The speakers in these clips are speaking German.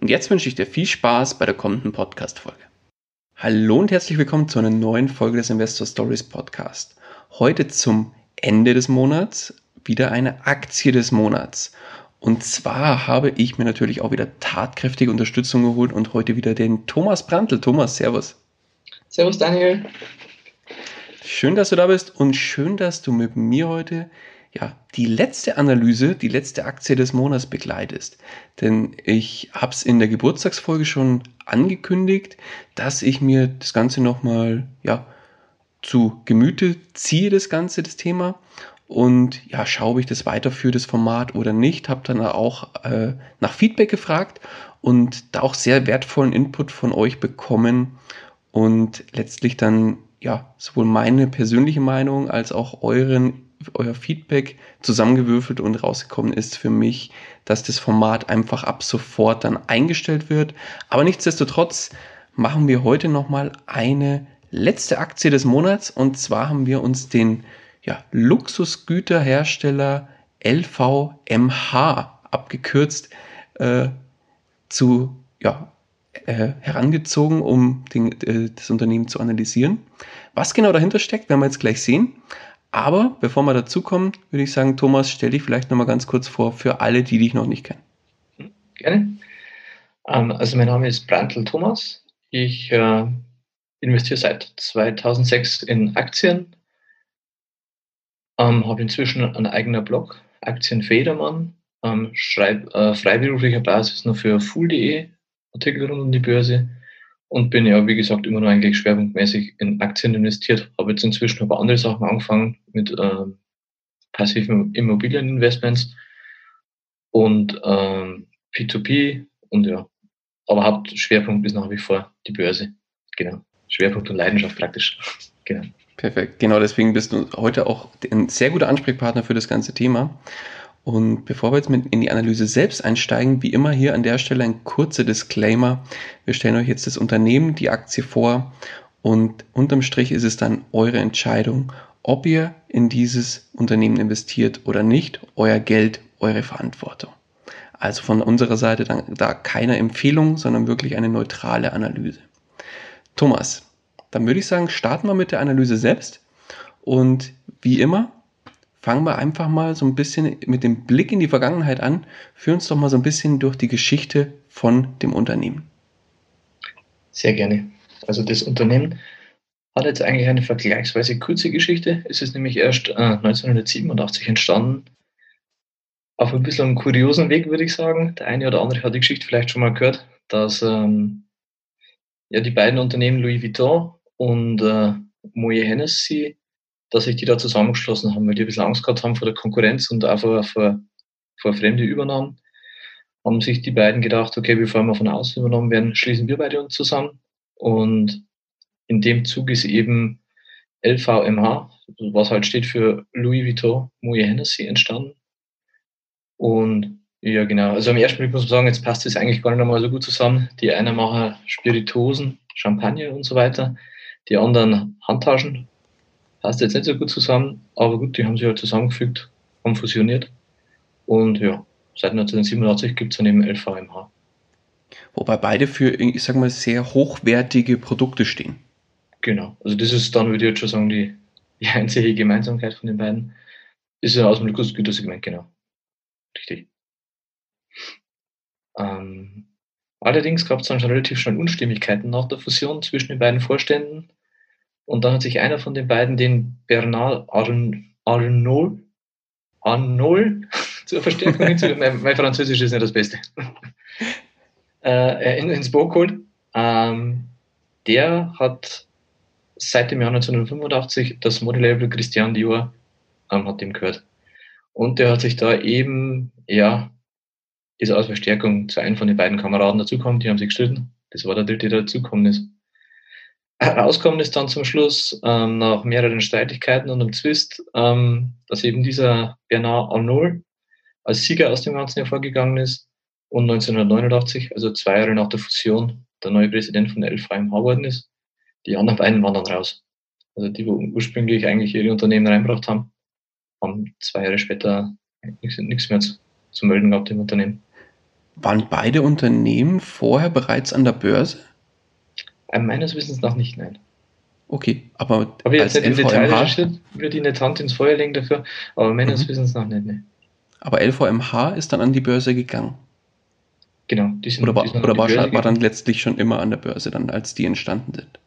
Und jetzt wünsche ich dir viel Spaß bei der kommenden Podcast-Folge. Hallo und herzlich willkommen zu einer neuen Folge des Investor Stories Podcast. Heute zum Ende des Monats wieder eine Aktie des Monats. Und zwar habe ich mir natürlich auch wieder tatkräftige Unterstützung geholt und heute wieder den Thomas Brandl. Thomas, Servus. Servus, Daniel. Schön, dass du da bist und schön, dass du mit mir heute ja, die letzte Analyse, die letzte Aktie des Monats begleitest. Denn ich habe es in der Geburtstagsfolge schon angekündigt, dass ich mir das Ganze nochmal ja, zu Gemüte ziehe, das Ganze, das Thema. Und ja, schaue, ob ich das weiterführe, das Format oder nicht. Habe dann auch äh, nach Feedback gefragt und da auch sehr wertvollen Input von euch bekommen und letztlich dann ja sowohl meine persönliche Meinung als auch euren euer Feedback zusammengewürfelt und rausgekommen ist für mich, dass das Format einfach ab sofort dann eingestellt wird. Aber nichtsdestotrotz machen wir heute nochmal eine letzte Aktie des Monats und zwar haben wir uns den ja, Luxusgüterhersteller LVMH abgekürzt äh, zu ja, äh, herangezogen, um den, äh, das Unternehmen zu analysieren. Was genau dahinter steckt, werden wir jetzt gleich sehen. Aber bevor wir dazu kommen, würde ich sagen, Thomas, stell dich vielleicht nochmal ganz kurz vor für alle, die dich noch nicht kennen. Gerne. Ähm, also mein Name ist Brandl Thomas. Ich äh, investiere seit 2006 in Aktien, ähm, habe inzwischen einen eigenen Blog, Aktienfedermann, ähm, schreibe äh, freiberuflicher Basis nur für Fool.de Artikel rund um die Börse und bin ja, wie gesagt, immer nur eigentlich schwerpunktmäßig in Aktien investiert. Habe jetzt inzwischen aber andere Sachen angefangen mit äh, passiven Immobilieninvestments und ähm, P2P und ja, aber Hauptschwerpunkt ist nach wie vor die Börse. Genau. Schwerpunkt und Leidenschaft praktisch. genau. Perfekt. Genau deswegen bist du heute auch ein sehr guter Ansprechpartner für das ganze Thema. Und bevor wir jetzt mit in die Analyse selbst einsteigen, wie immer hier an der Stelle ein kurzer Disclaimer. Wir stellen euch jetzt das Unternehmen, die Aktie vor und unterm Strich ist es dann eure Entscheidung, ob ihr in dieses Unternehmen investiert oder nicht. Euer Geld, eure Verantwortung. Also von unserer Seite dann, da keine Empfehlung, sondern wirklich eine neutrale Analyse. Thomas, dann würde ich sagen, starten wir mit der Analyse selbst. Und wie immer, fangen wir einfach mal so ein bisschen mit dem Blick in die Vergangenheit an. Führ uns doch mal so ein bisschen durch die Geschichte von dem Unternehmen. Sehr gerne. Also das Unternehmen hat jetzt eigentlich eine vergleichsweise kurze Geschichte. Es ist nämlich erst äh, 1987 entstanden. Auf ein bisschen einem kuriosen Weg, würde ich sagen. Der eine oder andere hat die Geschichte vielleicht schon mal gehört, dass ähm, ja, die beiden Unternehmen Louis Vuitton und äh, Moet Hennessy dass sich die da zusammengeschlossen haben, weil die ein bisschen Angst gehabt haben vor der Konkurrenz und auch vor, vor, vor fremde Übernahmen. Haben sich die beiden gedacht, okay, bevor wir von außen übernommen werden, schließen wir beide uns zusammen. Und in dem Zug ist eben LVMH, was halt steht für Louis Vuitton Moet Hennessy, entstanden. Und ja, genau. Also am ersten Blick muss man sagen, jetzt passt es eigentlich gar nicht einmal so gut zusammen. Die einen machen Spiritosen, Champagner und so weiter. Die anderen Handtaschen, passt jetzt nicht so gut zusammen, aber gut, die haben sich halt zusammengefügt, haben fusioniert und ja, seit 1987 gibt es dann eben LVMH. Wobei beide für, ich sag mal, sehr hochwertige Produkte stehen. Genau, also das ist dann, würde ich jetzt schon sagen, die, die einzige Gemeinsamkeit von den beiden. Ist ja aus dem Luxusgütersegment, genau. Richtig. Ähm, Allerdings gab es dann schon relativ schnell Unstimmigkeiten nach der Fusion zwischen den beiden Vorständen. Und dann hat sich einer von den beiden, den Bernard Arnault, Arnault zur Verstärkung hinzufügen. mein, mein, Französisch ist nicht das Beste. äh, ins Boot geholt. Ähm, der hat seit dem Jahr 1985 das Modelabel Christian Dior ähm, hat ihm gehört. Und der hat sich da eben, ja, ist als Verstärkung zu einem von den beiden Kameraden dazugekommen, die haben sich gestritten. Das war der dritte, der dazugekommen ist. Rauskommen ist dann zum Schluss, ähm, nach mehreren Streitigkeiten und einem Zwist, ähm, dass eben dieser Bernard Arnault als Sieger aus dem Ganzen hervorgegangen ist und 1989, also zwei Jahre nach der Fusion, der neue Präsident von der LVMH geworden ist. Die anderen beiden waren dann raus. Also die, wo ursprünglich eigentlich ihre Unternehmen reinbracht haben, haben zwei Jahre später nichts mehr zu, zu melden gehabt im Unternehmen. Waren beide Unternehmen vorher bereits an der Börse? Äh, meines Wissens nach nicht, nein. Okay, aber Aber jetzt nicht im Detail würde ich nicht Hand ins Feuer legen dafür, aber meines mhm. Wissens nach nicht, ne. Aber LVMH ist dann an die Börse gegangen. Genau, die sind, oder war, die sind oder war, war dann letztlich schon immer an der Börse, dann als die entstanden sind?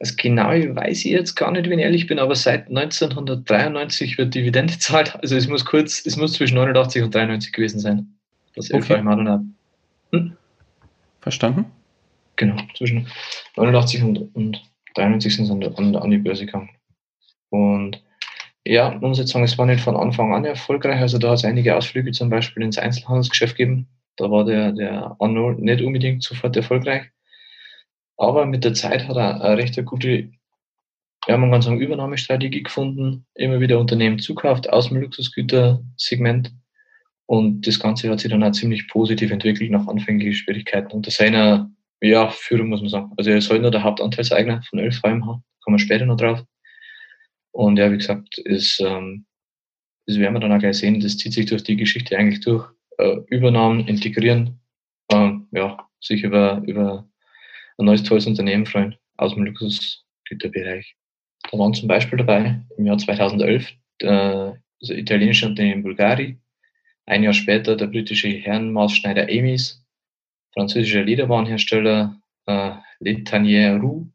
Also genau weiß ich jetzt gar nicht, wenn ich ehrlich bin, aber seit 1993 wird Dividende zahlt. Also es muss kurz, es muss zwischen 89 und 93 gewesen sein. Das okay. dann hat. Hm? Verstanden? Genau, zwischen 89 und, und 93 sind sie an, an, die Börse gegangen. Und ja, man muss jetzt sagen, es war nicht von Anfang an erfolgreich. Also da hat es einige Ausflüge zum Beispiel ins Einzelhandelsgeschäft gegeben. Da war der, der Arnold nicht unbedingt sofort erfolgreich. Aber mit der Zeit hat er eine recht gute, ja, man kann sagen, Übernahmestrategie gefunden, immer wieder Unternehmen zukauft aus dem Luxusgütersegment. Und das Ganze hat sich dann auch ziemlich positiv entwickelt nach anfänglichen Schwierigkeiten unter seiner ja, Führung, muss man sagen. Also er ist heute nur der Hauptanteilseigner von LVMH, kommen wir später noch drauf. Und ja, wie gesagt, ist, ähm, das werden wir dann auch gleich sehen, das zieht sich durch die Geschichte eigentlich durch. Äh, Übernahmen, integrieren, äh, ja, sich über, über ein neues tolles Unternehmen freuen aus dem Luxusgüterbereich. Da waren zum Beispiel dabei im Jahr 2011 äh, das italienische Unternehmen Bulgari, ein Jahr später der britische Herrenmaßschneider Amis, französischer Lederwarenhersteller äh, Letanier Roux,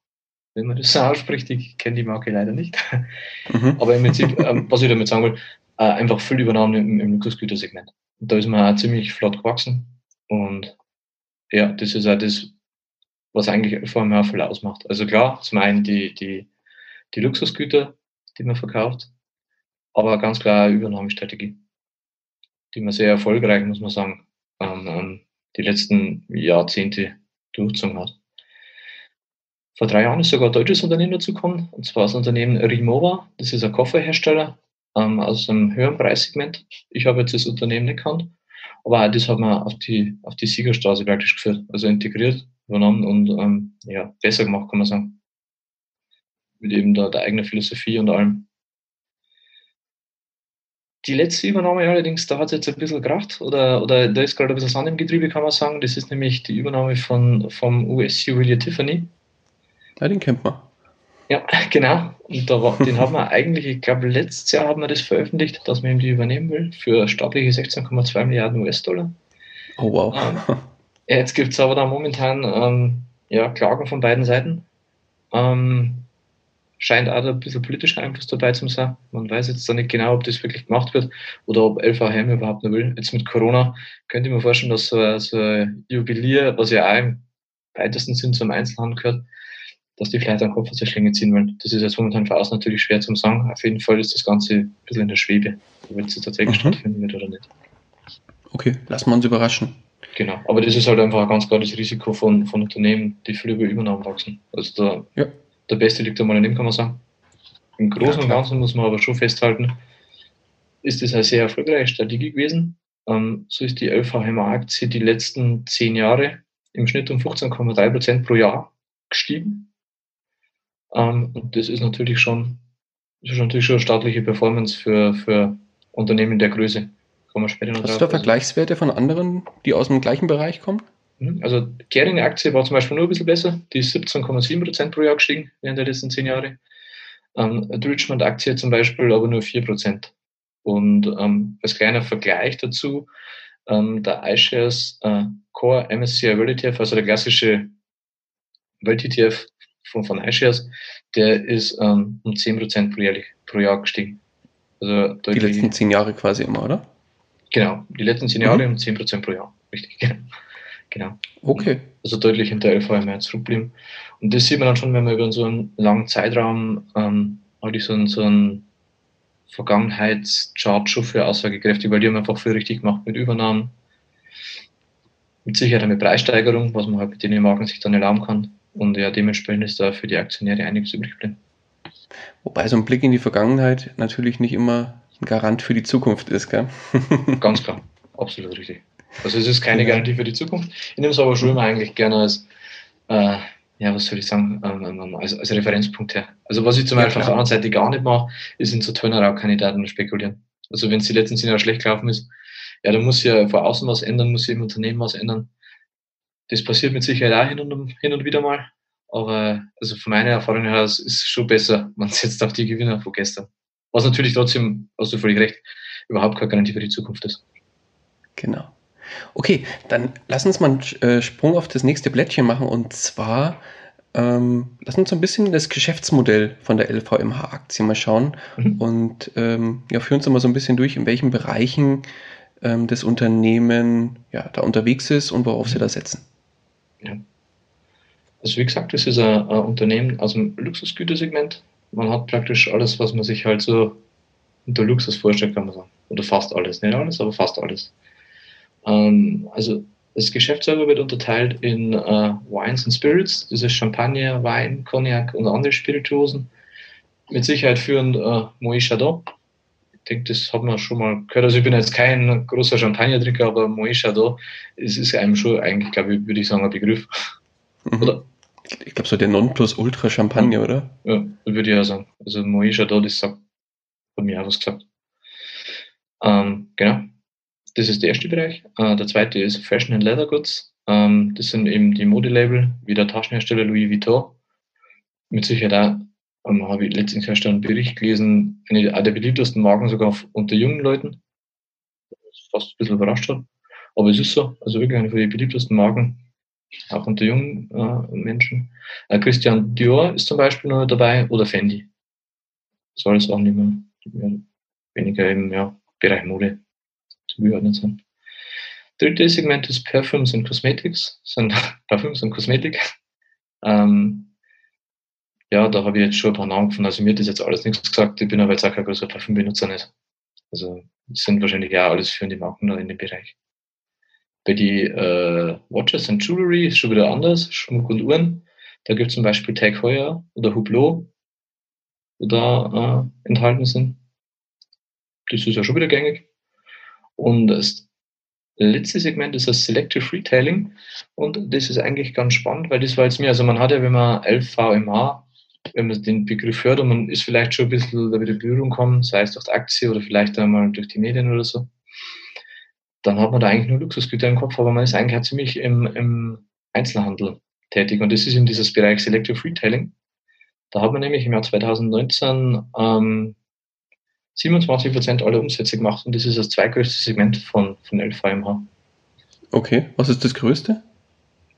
wenn man das so ausspricht, ich kenne die Marke leider nicht. Mhm. Aber im Prinzip, ähm, was ich damit sagen will, äh, einfach viel übernommen im, im Luxusgütersegment. Und da ist man auch ziemlich flott gewachsen. Und ja, das ist auch das, was eigentlich vor allem viel ausmacht. Also klar, zum einen die, die, die Luxusgüter, die man verkauft, aber ganz klar eine Übernahmestrategie, die man sehr erfolgreich, muss man sagen, ähm, die letzten Jahrzehnte durchgezogen hat. Vor drei Jahren ist sogar ein deutsches Unternehmen dazugekommen, und zwar das Unternehmen Rimowa. Das ist ein Kofferhersteller ähm, aus einem höheren Preissegment. Ich habe jetzt das Unternehmen nicht gekannt, aber das hat man auf die, auf die Siegerstraße praktisch geführt, also integriert übernommen und ähm, ja, besser gemacht, kann man sagen. Mit eben der, der eigenen Philosophie und allem. Die letzte Übernahme allerdings, da hat es jetzt ein bisschen gekracht oder, oder da ist gerade ein bisschen Sand im Getriebe, kann man sagen. Das ist nämlich die Übernahme von, vom US-Juwelier Tiffany. Ja, den kennt man. Ja, genau. Und da war, den haben wir eigentlich, ich glaube, letztes Jahr haben wir das veröffentlicht, dass man ihm die übernehmen will, für staatliche 16,2 Milliarden US-Dollar. Oh wow. Ähm, Jetzt gibt es aber da momentan ähm, ja, Klagen von beiden Seiten. Ähm, scheint auch ein bisschen politischer Einfluss dabei zu sein. Man weiß jetzt da nicht genau, ob das wirklich gemacht wird oder ob LVM überhaupt noch will. Jetzt mit Corona könnte ich mir vorstellen, dass so, so ein Juwelier, was ja auch im weitesten Sinn zum Einzelhandel gehört, dass die vielleicht einen Kopf aus der Schlinge ziehen wollen. Das ist jetzt momentan für außen natürlich schwer zu sagen. Auf jeden Fall ist das Ganze ein bisschen in der Schwebe, ob es tatsächlich mhm. stattfinden wird oder nicht. Okay, lassen wir uns überraschen. Genau, aber das ist halt einfach ein ganz klar das Risiko von, von Unternehmen, die viel über Übernahmen wachsen. Also der, ja. Der Beste liegt einmal daneben, kann man sagen. Im Großen ja, und Ganzen muss man aber schon festhalten, ist das eine sehr erfolgreiche Strategie gewesen. Ähm, so ist die LVHMA Aktie die letzten zehn Jahre im Schnitt um 15,3 Prozent pro Jahr gestiegen. Ähm, und das ist natürlich schon, ist natürlich schon eine staatliche Performance für, für Unternehmen der Größe. Kommen wir später noch Hast drauf. du da Vergleichswerte von anderen, die aus dem gleichen Bereich kommen? Mhm. Also Kering Aktie war zum Beispiel nur ein bisschen besser. Die ist 17,7% pro Jahr gestiegen während der letzten zehn Jahre. Ähm, die Richmond Aktie zum Beispiel aber nur 4%. Und ähm, als kleiner Vergleich dazu, ähm, der iShares äh, Core MSCI World ETF, also der klassische Welt ETF von, von iShares, der ist ähm, um 10% pro, jährlich, pro Jahr gestiegen. Also die letzten zehn Jahre quasi immer, oder? Genau, die letzten zehn Jahre mhm. um 10% pro Jahr. Richtig, genau. Genau. Okay. Also deutlich hinter LVMR zurückblieben. Und das sieht man dann schon, wenn man über so einen langen Zeitraum ähm, halt so, einen, so einen Vergangenheitschart schon für aussagekräftig, weil die haben einfach viel richtig gemacht mit Übernahmen, mit Sicherheit mit Preissteigerung, was man halt mit den Marken sich dann erlauben kann. Und ja, dementsprechend ist da für die Aktionäre einiges übrig geblieben. Wobei so ein Blick in die Vergangenheit natürlich nicht immer ein Garant für die Zukunft ist, gell? Ganz klar, absolut richtig. Also es ist keine. Garantie für die Zukunft. Ich nehme es aber schon immer eigentlich gerne als, äh, ja, was soll ich sagen, ähm, ähm, ähm als, als Referenzpunkt her. Also was ich zum ja, Beispiel klar. auf der anderen Seite gar nicht mache, ist in so Turnaround-Kandidaten spekulieren. Also wenn es die letzten zehn Jahre schlecht gelaufen ist, ja, dann muss ja vor außen was ändern, muss ja im Unternehmen was ändern. Das passiert mit Sicherheit auch hin und, hin und wieder mal. Aber also von meiner Erfahrung her ist es schon besser, man setzt auf die Gewinner von gestern. Was natürlich trotzdem, hast du völlig recht, überhaupt keine Garantie für die Zukunft ist. Genau. Okay, dann lass uns mal einen äh, Sprung auf das nächste Blättchen machen und zwar ähm, lass uns so ein bisschen das Geschäftsmodell von der LVMH-Aktie mal schauen mhm. und ähm, ja, führen uns mal so ein bisschen durch, in welchen Bereichen ähm, das Unternehmen ja, da unterwegs ist und worauf mhm. sie da setzen. Ja. Also wie gesagt, das ist ein, ein Unternehmen aus dem Luxusgütersegment. Man hat praktisch alles, was man sich halt so unter Luxus vorstellt, kann man sagen. Oder fast alles. Nicht alles, aber fast alles. Ähm, also das Geschäft selber wird unterteilt in äh, Wines and Spirits, das ist Champagner, Wein, Cognac und andere Spirituosen. Mit Sicherheit führend äh, Moët Chandon. Ich denke, das hat man schon mal gehört. Also ich bin jetzt kein großer Champagner-Trinker, aber Moët Chandon ist, ist einem schon eigentlich, glaube ich, würde ich sagen, ein Begriff. Mhm. Oder? Ich glaube, so der Nonplus-Ultra-Champagner, oder? Ja, würde ich ja sagen. Also Moët Chandon, das sagt von mir auch was gesagt. Ähm, genau. Das ist der erste Bereich. Äh, der zweite ist Fashion and Leather Goods. Ähm, das sind eben die Modelabel, wie der Taschenhersteller Louis Vuitton. Mit Sicherheit auch, ähm, habe ich letztens erst einen Bericht gelesen, eine der beliebtesten Marken sogar unter jungen Leuten. Was fast ein bisschen überrascht hat. Aber es ist so, also wirklich eine den beliebtesten Marken, auch unter jungen äh, Menschen. Äh, Christian Dior ist zum Beispiel noch dabei oder Fendi. Das soll es auch nicht mehr, weniger im ja, Bereich Mode zugeordnet sind. Drittes Segment ist Perfumes und Cosmetics, sind Parfüms und Kosmetik. Ähm, ja, da habe ich jetzt schon ein paar Namen gefunden. Also mir hat das jetzt alles nichts gesagt. Ich bin aber jetzt auch kein großer Parfümbenutzer nicht. Also sind wahrscheinlich ja alles führende Marken da in dem Bereich. Bei die äh, Watches and Jewelry ist schon wieder anders, Schmuck und Uhren. Da gibt es zum Beispiel Tag Heuer oder Hublot, die da äh, enthalten sind. Das ist ja schon wieder gängig. Und das letzte Segment ist das Selective Retailing. Und das ist eigentlich ganz spannend, weil das war jetzt mir, also man hat ja, wenn man 11 VMH, wenn man den Begriff hört und man ist vielleicht schon ein bisschen da wieder in Berührung kommen, sei es durch die Aktie oder vielleicht einmal durch die Medien oder so, dann hat man da eigentlich nur Luxusgüter im Kopf, aber man ist eigentlich ziemlich im, im Einzelhandel tätig. Und das ist in dieses Bereich Selective Retailing. Da hat man nämlich im Jahr 2019 ähm, 27 Prozent aller Umsätze gemacht und das ist das zweitgrößte Segment von, von LVMH. Okay, was ist das größte?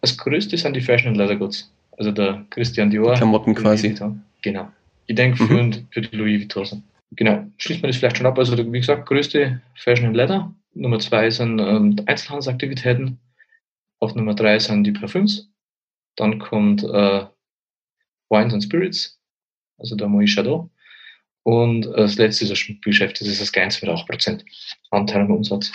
Das größte sind die Fashion and Leather Goods. Also der Christian Dior. Die Klamotten quasi. Genau. Ich denke für, mhm. für die Louis Vuitton. Genau. Schließt man das vielleicht schon ab. Also wie gesagt, größte Fashion and Leather. Nummer zwei sind ähm, Einzelhandelsaktivitäten. Auf Nummer drei sind die Parfüms. Dann kommt äh, Wines and Spirits, also der Moët Chandon. Und das letzte ist das Schmuckgeschäft, das ist das Kleinste mit 8% Anteil am Umsatz.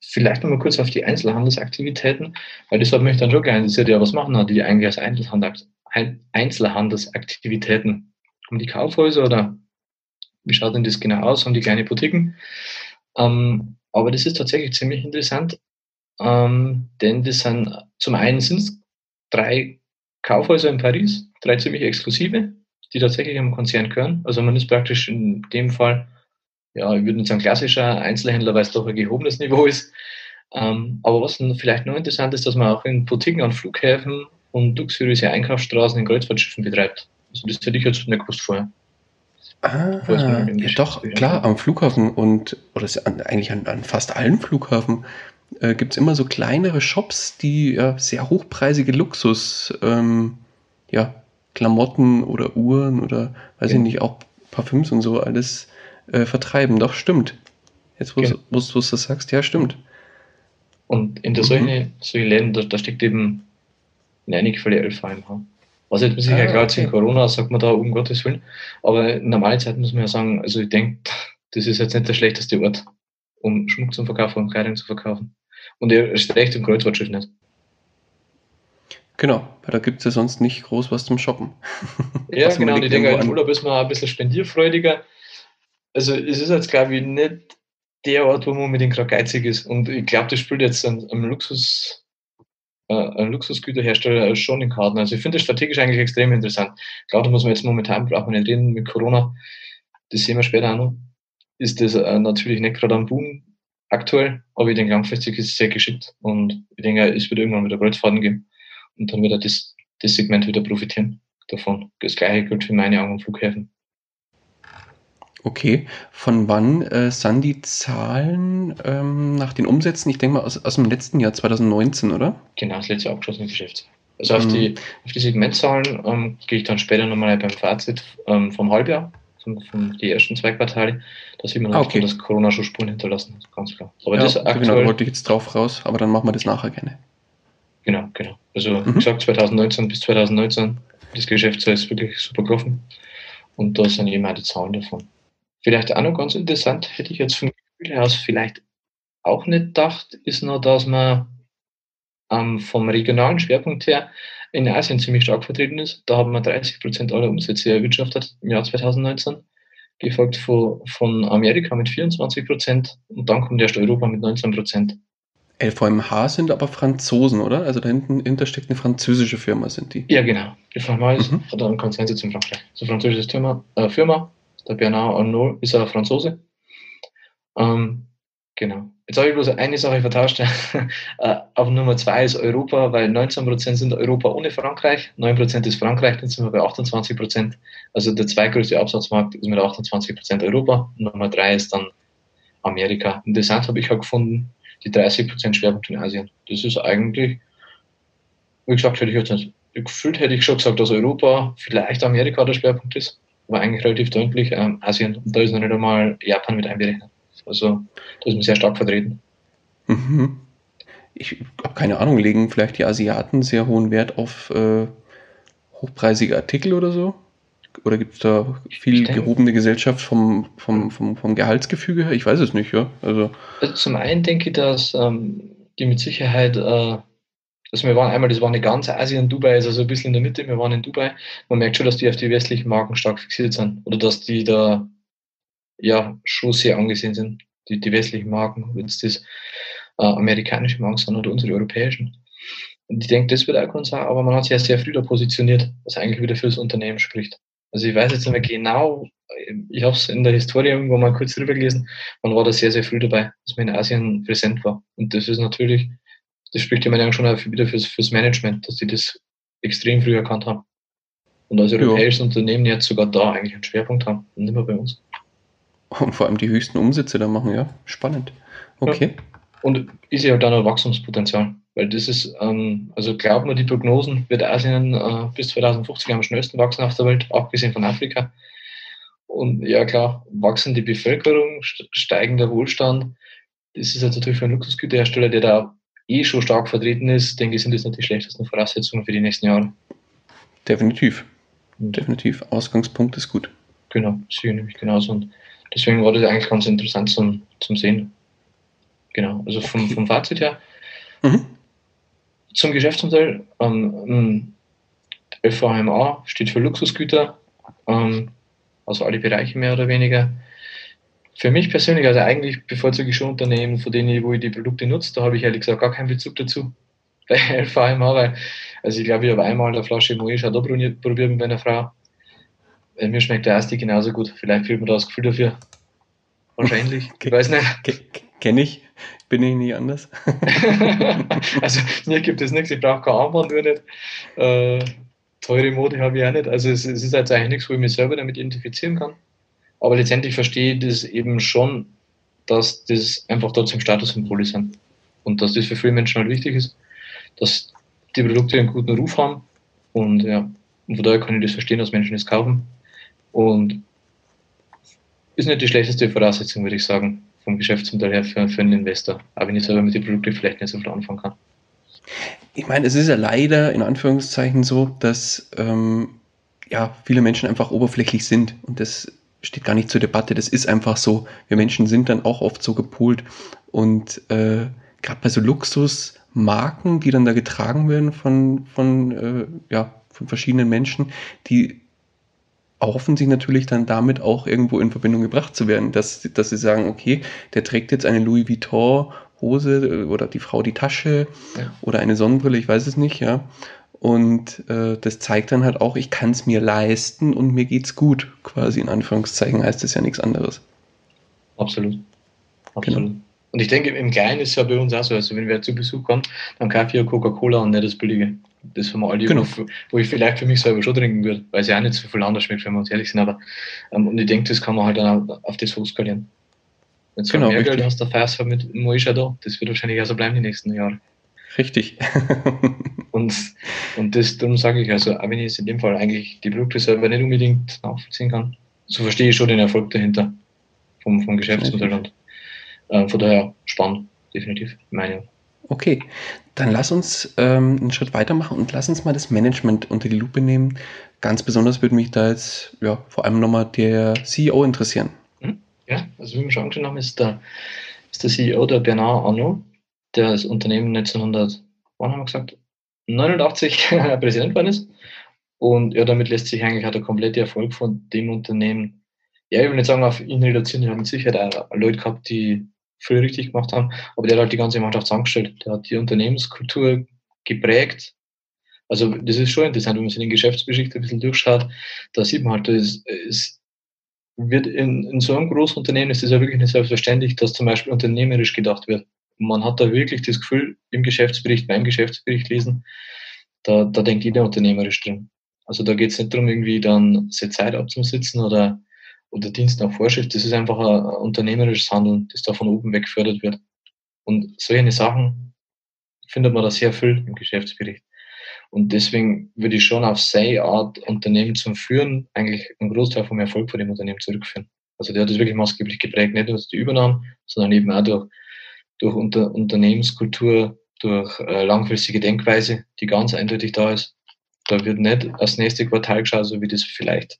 Vielleicht nochmal kurz auf die Einzelhandelsaktivitäten, weil das hat mich dann schon gerne interessiert, ja, was machen die eigentlich als Einzelhandelsaktivitäten? Um die Kaufhäuser oder wie schaut denn das genau aus? Haben die kleine Boutiquen? Ähm, aber das ist tatsächlich ziemlich interessant, ähm, denn das sind zum einen sind es drei Kaufhäuser in Paris, drei ziemlich exklusive, die tatsächlich einem Konzern gehören. Also man ist praktisch in dem Fall, ja, ich würde nicht sagen klassischer Einzelhändler, weil es doch ein gehobenes Niveau ist. Ähm, aber was vielleicht noch interessant ist, dass man auch in Boutiquen an Flughäfen und luxuriöse Einkaufsstraßen in Kreuzfahrtschiffen betreibt. Also das hätte ich jetzt nicht gewusst vorher. Ah, ja, doch, klar, am Flughafen und, oder eigentlich an, an fast allen Flughafen äh, gibt es immer so kleinere Shops, die ja, sehr hochpreisige Luxus, ähm, ja, Klamotten oder Uhren oder weiß ja. ich nicht, auch Parfüms und so alles äh, vertreiben. Doch, stimmt. Jetzt, wo ja. du das sagst, ja, stimmt. Und in der mhm. solchen, solchen Läden, da, da steckt eben in einigen Fällen 11 kmh. Was jetzt sicher ah, okay. in Corona sagt man da um Gottes Willen. Aber in normaler Zeit muss man ja sagen, also ich denke, das ist jetzt nicht der schlechteste Ort, um Schmuck zu verkaufen, um Kleidung zu verkaufen. Und er recht im Kreuzfahrtschiff nicht. Genau, weil da gibt es ja sonst nicht groß was zum Shoppen. Ja, genau, und ich denke, im Urlaub ist man ein bisschen spendierfreudiger. Also es ist jetzt, glaube ich, nicht der Ort, wo man unbedingt gerade geizig ist. Und ich glaube, das spielt jetzt am Luxus, äh, ein Luxusgüterhersteller schon in Karten. Also ich finde das strategisch eigentlich extrem interessant. Klar, da muss man jetzt momentan, braucht man nicht reden mit Corona, das sehen wir später auch noch, ist das äh, natürlich nicht gerade am Boom aktuell, aber ich denke langfristig ist es sehr geschickt und ich denke, es wird irgendwann wieder Kreuzfahrten geben und dann wird er das, das Segment wieder profitieren davon. Das gleiche gilt für meine Augen und Flughäfen. Okay, von wann äh, sind die Zahlen ähm, nach den Umsätzen? Ich denke mal aus, aus dem letzten Jahr 2019, oder? Genau, das letzte abgeschlossene Geschäft. Also mhm. auf, die, auf die Segmentzahlen ähm, gehe ich dann später nochmal beim Fazit ähm, vom Halbjahr, von, von die ersten zwei Quartale. Da sieht man ah, okay. dass Corona schon Spuren hinterlassen hat, ganz klar. Aber ja, das aktuell, genau, da wollte ich jetzt drauf raus, aber dann machen wir das nachher gerne. Genau, genau. Also mhm. wie gesagt, 2019 bis 2019, das Geschäft ist wirklich super gelaufen. Und da sind eben auch die Zahlen davon. Vielleicht auch noch ganz interessant, hätte ich jetzt vom Gefühl aus vielleicht auch nicht gedacht, ist noch, dass man ähm, vom regionalen Schwerpunkt her in Asien ziemlich stark vertreten ist. Da haben wir 30 Prozent aller Umsätze erwirtschaftet im Jahr 2019, gefolgt von, von Amerika mit 24 Prozent und dann kommt erst Europa mit 19 Prozent. LVMH sind aber Franzosen, oder? Also da hinten, hinter steckt eine französische Firma, sind die? Ja, genau. Die LVMH ist, mhm. hat einen Konzernsitz in Frankreich. So eine französische Firma, äh, Firma. Der Bernard Arnault ist ein Franzose. Ähm, genau. Jetzt habe ich bloß eine Sache vertauscht. Äh, auf Nummer zwei ist Europa, weil 19% sind Europa ohne Frankreich, 9% ist Frankreich, dann sind wir bei 28%. Also der zweitgrößte Absatzmarkt ist mit 28% Europa. Nummer drei ist dann Amerika. Interessant habe ich auch gefunden, die 30% Schwerpunkt in Asien. Das ist eigentlich, wie gesagt, hätte ich jetzt nicht. Gefühlt hätte ich schon gesagt, dass Europa, vielleicht Amerika der Schwerpunkt ist, aber eigentlich relativ deutlich ähm, Asien. Und da ist noch nicht einmal Japan mit einberechnet. Also da ist man sehr stark vertreten. Mhm. Ich habe keine Ahnung, legen vielleicht die Asiaten sehr hohen Wert auf äh, hochpreisige Artikel oder so? Oder gibt es da viel denke, gehobene Gesellschaft vom, vom, vom, vom Gehaltsgefüge her? Ich weiß es nicht, ja. Also, also zum einen denke ich, dass ähm, die mit Sicherheit, äh, also wir waren einmal, das war eine ganze Asien, Dubai ist also ein bisschen in der Mitte, wir waren in Dubai. Man merkt schon, dass die auf die westlichen Marken stark fixiert sind. Oder dass die da ja schon sehr angesehen sind. Die, die westlichen Marken, wenn es das äh, amerikanische Marken sind oder unsere europäischen. Und ich denke, das wird auch ganz sein, aber man hat sich ja sehr früh da positioniert, was eigentlich wieder für das Unternehmen spricht. Also ich weiß jetzt nicht mehr genau, ich habe es in der Historie irgendwo mal kurz drüber gelesen, man war da sehr, sehr früh dabei, dass man in Asien präsent war. Und das ist natürlich, das spricht ja meiner schon auch wieder fürs, fürs Management, dass die das extrem früh erkannt haben. Und als europäisches ja. Unternehmen jetzt sogar da eigentlich einen Schwerpunkt haben und nicht mehr bei uns. Und vor allem die höchsten Umsätze da machen, ja. Spannend. Okay. Ja. Und ist ja dann ein Wachstumspotenzial. Weil das ist, ähm, also glaubt man, die Prognosen wird Asien äh, bis 2050 am schnellsten wachsen auf der Welt, abgesehen von Afrika. Und ja klar, wachsende Bevölkerung, steigender Wohlstand, das ist jetzt natürlich für einen Luxusgüterhersteller, der da eh schon stark vertreten ist, denke ich, sind das nicht die schlechtesten Voraussetzungen für die nächsten Jahre. Definitiv. Definitiv. Ausgangspunkt ist gut. Genau, sehe ich nämlich genauso. Und deswegen war das eigentlich ganz interessant zum, zum Sehen. Genau, also vom, vom Fazit her. Mhm. Zum Geschäftsmodell. Ähm, FVMA steht für Luxusgüter, ähm, also alle Bereiche mehr oder weniger. Für mich persönlich, also eigentlich bevorzuge ich schon Unternehmen, von denen, wo ich die Produkte nutze, da habe ich ehrlich gesagt gar keinen Bezug dazu. Bei LVMH, weil, also ich glaube, ich habe einmal eine Flasche Moe Chateau probiert mit meiner Frau. Äh, mir schmeckt der erste genauso gut. Vielleicht fühlt man da das Gefühl dafür. Wahrscheinlich. Ich weiß nicht. Kenne ich. Bin ich nie anders. also mir gibt es nichts, ich brauche kein Armband nur nicht. Äh, teure Mode habe ich auch nicht. Also es, es ist jetzt eigentlich nichts, wo ich mich selber damit identifizieren kann. Aber letztendlich verstehe ich das eben schon, dass das einfach trotzdem Statussymbole sind. Und dass das für viele Menschen halt wichtig ist, dass die Produkte einen guten Ruf haben. Und ja, und von daher kann ich das verstehen, dass Menschen das kaufen. Und ist nicht die schlechteste Voraussetzung, würde ich sagen, vom Geschäftsmodell her für, für einen Investor. Aber wenn ich selber mit den Produkten vielleicht nicht so viel anfangen kann. Ich meine, es ist ja leider in Anführungszeichen so, dass ähm, ja, viele Menschen einfach oberflächlich sind. Und das steht gar nicht zur Debatte. Das ist einfach so. Wir Menschen sind dann auch oft so gepolt. Und äh, gerade bei so Luxusmarken, die dann da getragen werden von, von, äh, ja, von verschiedenen Menschen, die erhoffen sich natürlich dann damit auch irgendwo in Verbindung gebracht zu werden, dass, dass sie sagen, okay, der trägt jetzt eine Louis Vuitton Hose äh, oder die Frau die Tasche ja. oder eine Sonnenbrille, ich weiß es nicht, ja. Und äh, das zeigt dann halt auch, ich kann es mir leisten und mir geht's gut, quasi in Anführungszeichen heißt das ja nichts anderes. Absolut. Absolut. Genau. Und ich denke, im Kleinen ist es ja bei uns auch so. Also, wenn wer zu Besuch kommt, dann Kaffee oder Coca-Cola und nicht das Billige. Das haben alle, genau. wo, wo, ich vielleicht für mich selber schon trinken würde, weil es ja auch nicht so viel anders schmeckt, wenn wir uns ehrlich sind. Aber, ähm, und ich denke, das kann man halt dann auch auf das hochskalieren. Wenn du genau, mehr richtig. Geld hast, der Fast mit Moisha da. Das wird wahrscheinlich auch so bleiben die nächsten Jahre. Richtig. und, und das, darum sage ich, also, auch wenn ich jetzt in dem Fall eigentlich die Produkte selber nicht unbedingt nachvollziehen kann, so verstehe ich schon den Erfolg dahinter vom, vom Geschäftsmodell. Und äh, von daher spannend, definitiv, meine Okay, dann lass uns ähm, einen Schritt weitermachen und lass uns mal das Management unter die Lupe nehmen. Ganz besonders würde mich da jetzt ja, vor allem nochmal der CEO interessieren. Hm? Ja, also wie wir schon angeschaut haben, ist der, ist der CEO der Bernard Arnault, der das Unternehmen 1900, wann haben wir gesagt, 89 Präsident geworden ist. Und ja, damit lässt sich eigentlich auch der komplette Erfolg von dem Unternehmen, ja, ich will nicht sagen, auf ihn reduzieren. Wir haben mit Sicherheit auch Leute gehabt, die viel richtig gemacht haben, aber der hat halt die ganze Mannschaft zusammengestellt. Der hat die Unternehmenskultur geprägt. Also das ist schon interessant, wenn man sich den Geschäftsbericht ein bisschen durchschaut, da sieht man halt, es, es wird in, in so einem großen Unternehmen ist es ja wirklich nicht selbstverständlich, dass zum Beispiel unternehmerisch gedacht wird. Man hat da wirklich das Gefühl, im Geschäftsbericht, beim Geschäftsbericht lesen, da, da denkt jeder unternehmerisch drin. Also da geht es nicht darum, irgendwie dann seine Zeit abzusitzen oder oder Dienst nach Vorschrift, das ist einfach ein, unternehmerisches Handeln, das da von oben weg gefördert wird. Und solche Sachen findet man da sehr viel im Geschäftsbericht. Und deswegen würde ich schon auf seine Art, Unternehmen zum Führen, eigentlich einen Großteil vom Erfolg von dem Unternehmen zurückführen. Also der hat das wirklich maßgeblich geprägt, nicht nur durch die Übernahmen, sondern eben auch durch, durch Unter Unternehmenskultur, durch äh, langfristige Denkweise, die ganz eindeutig da ist. Da wird nicht das nächste Quartal geschaut, so wie das vielleicht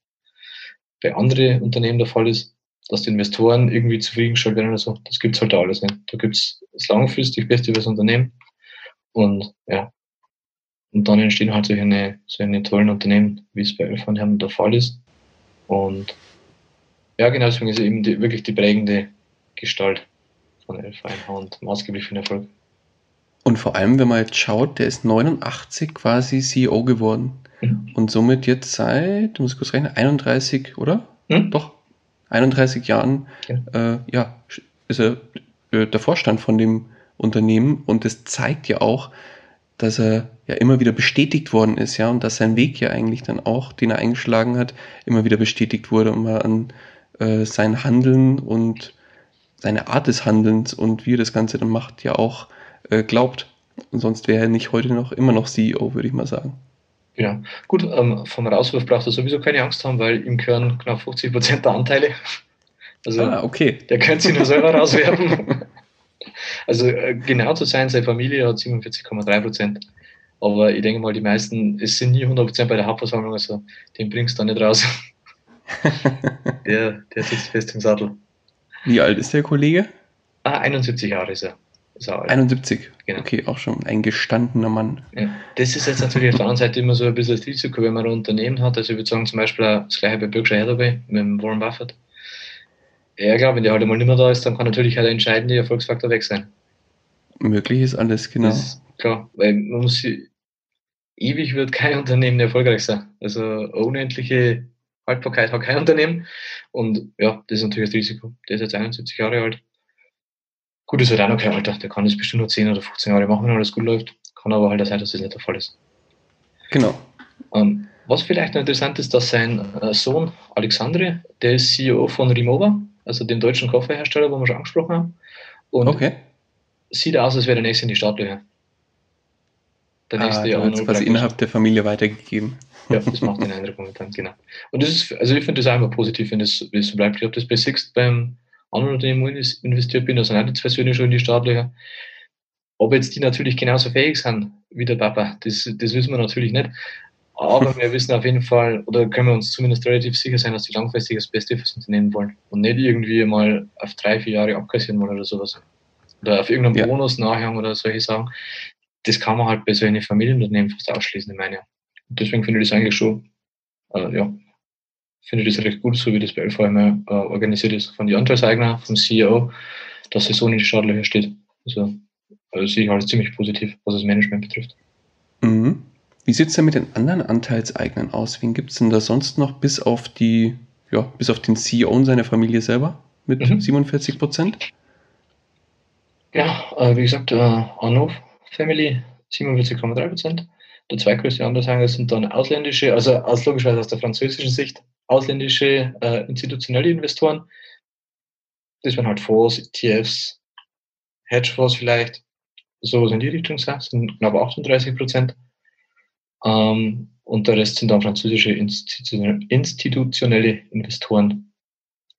bei anderen Unternehmen der Fall ist, dass die Investoren irgendwie zufriedengestellt werden oder so. Das gibt's halt da alles nicht. Da gibt's das langfristig Beste für das Unternehmen. Und ja, und dann entstehen halt solche, eine, solche tollen Unternehmen, wie es bei Elfenheim der Fall ist. Und ja, genau deswegen ist eben die, wirklich die prägende Gestalt von Elfenheim und maßgeblich für den Erfolg. Und vor allem, wenn man jetzt schaut, der ist 89 quasi CEO geworden. Mhm. Und somit jetzt seit, muss ich kurz rechnen, 31, oder? Mhm. Doch, 31 Jahren, ja, äh, ja ist er äh, der Vorstand von dem Unternehmen und das zeigt ja auch, dass er ja immer wieder bestätigt worden ist, ja, und dass sein Weg ja eigentlich dann auch, den er eingeschlagen hat, immer wieder bestätigt wurde und man an äh, sein Handeln und seine Art des Handelns und wie er das Ganze dann macht, ja auch äh, glaubt. Und sonst wäre er nicht heute noch immer noch CEO, würde ich mal sagen. Ja, gut, ähm, vom Rauswurf braucht er sowieso keine Angst haben, weil ihm gehören knapp 50 Prozent der Anteile. Also ah, okay. der könnte sie nur selber rauswerfen. also äh, genau zu sein, seine Familie hat 47,3 Prozent. Aber ich denke mal, die meisten, es sind nie 100 Prozent bei der Hauptversammlung, also den bringst du da nicht raus. der, der sitzt fest im Sattel. Wie alt ist der Kollege? Ah, 71 Jahre ist er. Ist 71. Genau. Okay, auch schon ein gestandener Mann. Ja. Das ist jetzt natürlich auf der anderen Seite immer so ein bisschen das Risiko, wenn man ein Unternehmen hat. Also ich würde sagen, zum Beispiel das gleiche bei Berkshire Hathaway mit dem Warren Buffett. Ja, klar, wenn der halt einmal nicht mehr da ist, dann kann natürlich halt der entscheidende Erfolgsfaktor weg sein. Möglich ist alles, genau. Ist klar, weil man muss ewig wird kein Unternehmen erfolgreich sein. Also unendliche Haltbarkeit hat kein Unternehmen. Und ja, das ist natürlich das Risiko. Der ist jetzt 71 Jahre alt. Gut, das wird auch noch kein Alter. Der kann das bestimmt nur 10 oder 15 Jahre machen, wenn alles gut läuft. Kann aber halt sein, dass das nicht der Fall ist. Genau. Ähm, Was vielleicht noch interessant ist, dass sein äh, Sohn Alexandre, der ist CEO von Rimowa, also dem deutschen Kofferhersteller, wo wir schon angesprochen haben. Und okay. sieht aus, als wäre der nächste in die Startlöcher. Der nächste ah, Jahr. quasi innerhalb der Familie weitergegeben. Ja, das macht den Eindruck momentan, genau. Und das ist, also ich finde das einfach positiv, wenn das, wenn das so bleibt. Ich habe das bei Sixt beim anderen Unternehmen investiert bin, da sind auch die zwei Söhne schon in die Startlöcher. Ob jetzt die natürlich genauso fähig sind wie der Papa, das, das wissen wir natürlich nicht. Aber wir wissen auf jeden Fall, oder können wir uns zumindest relativ sicher sein, dass die langfristig das Beste fürs Unternehmen wollen und nicht irgendwie mal auf drei, vier Jahre abkassieren wollen oder sowas. Oder auf irgendeinen ja. Bonus nachhängen oder solche Sachen. Das kann man halt bei solchen Familienunternehmen fast ausschließen, in meiner. Deswegen finde ich das eigentlich schon, äh, ja, finde ich das recht gut, so wie das bei LVM äh, organisiert ist, von den Anteilseigner, vom CEO, dass sie so in die Startlöcher steht. Also, also sehe ich alles ziemlich positiv, was das Management betrifft. Mhm. Wie sieht es denn mit den anderen Anteilseignern aus? Wen gibt es denn da sonst noch, bis auf die, ja, bis auf den CEO und seine Familie selber mit mhm. 47 Prozent? Ja, äh, wie gesagt, äh, Arnaud Family 47,3 Prozent. Der zweitgrößte Anteilseigner sind dann ausländische, also aus logischerweise aus der französischen Sicht, ausländische äh, institutionelle Investoren. Das wären halt Fonds, ETFs, Hedgefonds vielleicht, sowas in die Richtung sind knapp 38 Prozent. Ähm, und der Rest sind dann französische institutionelle Investoren.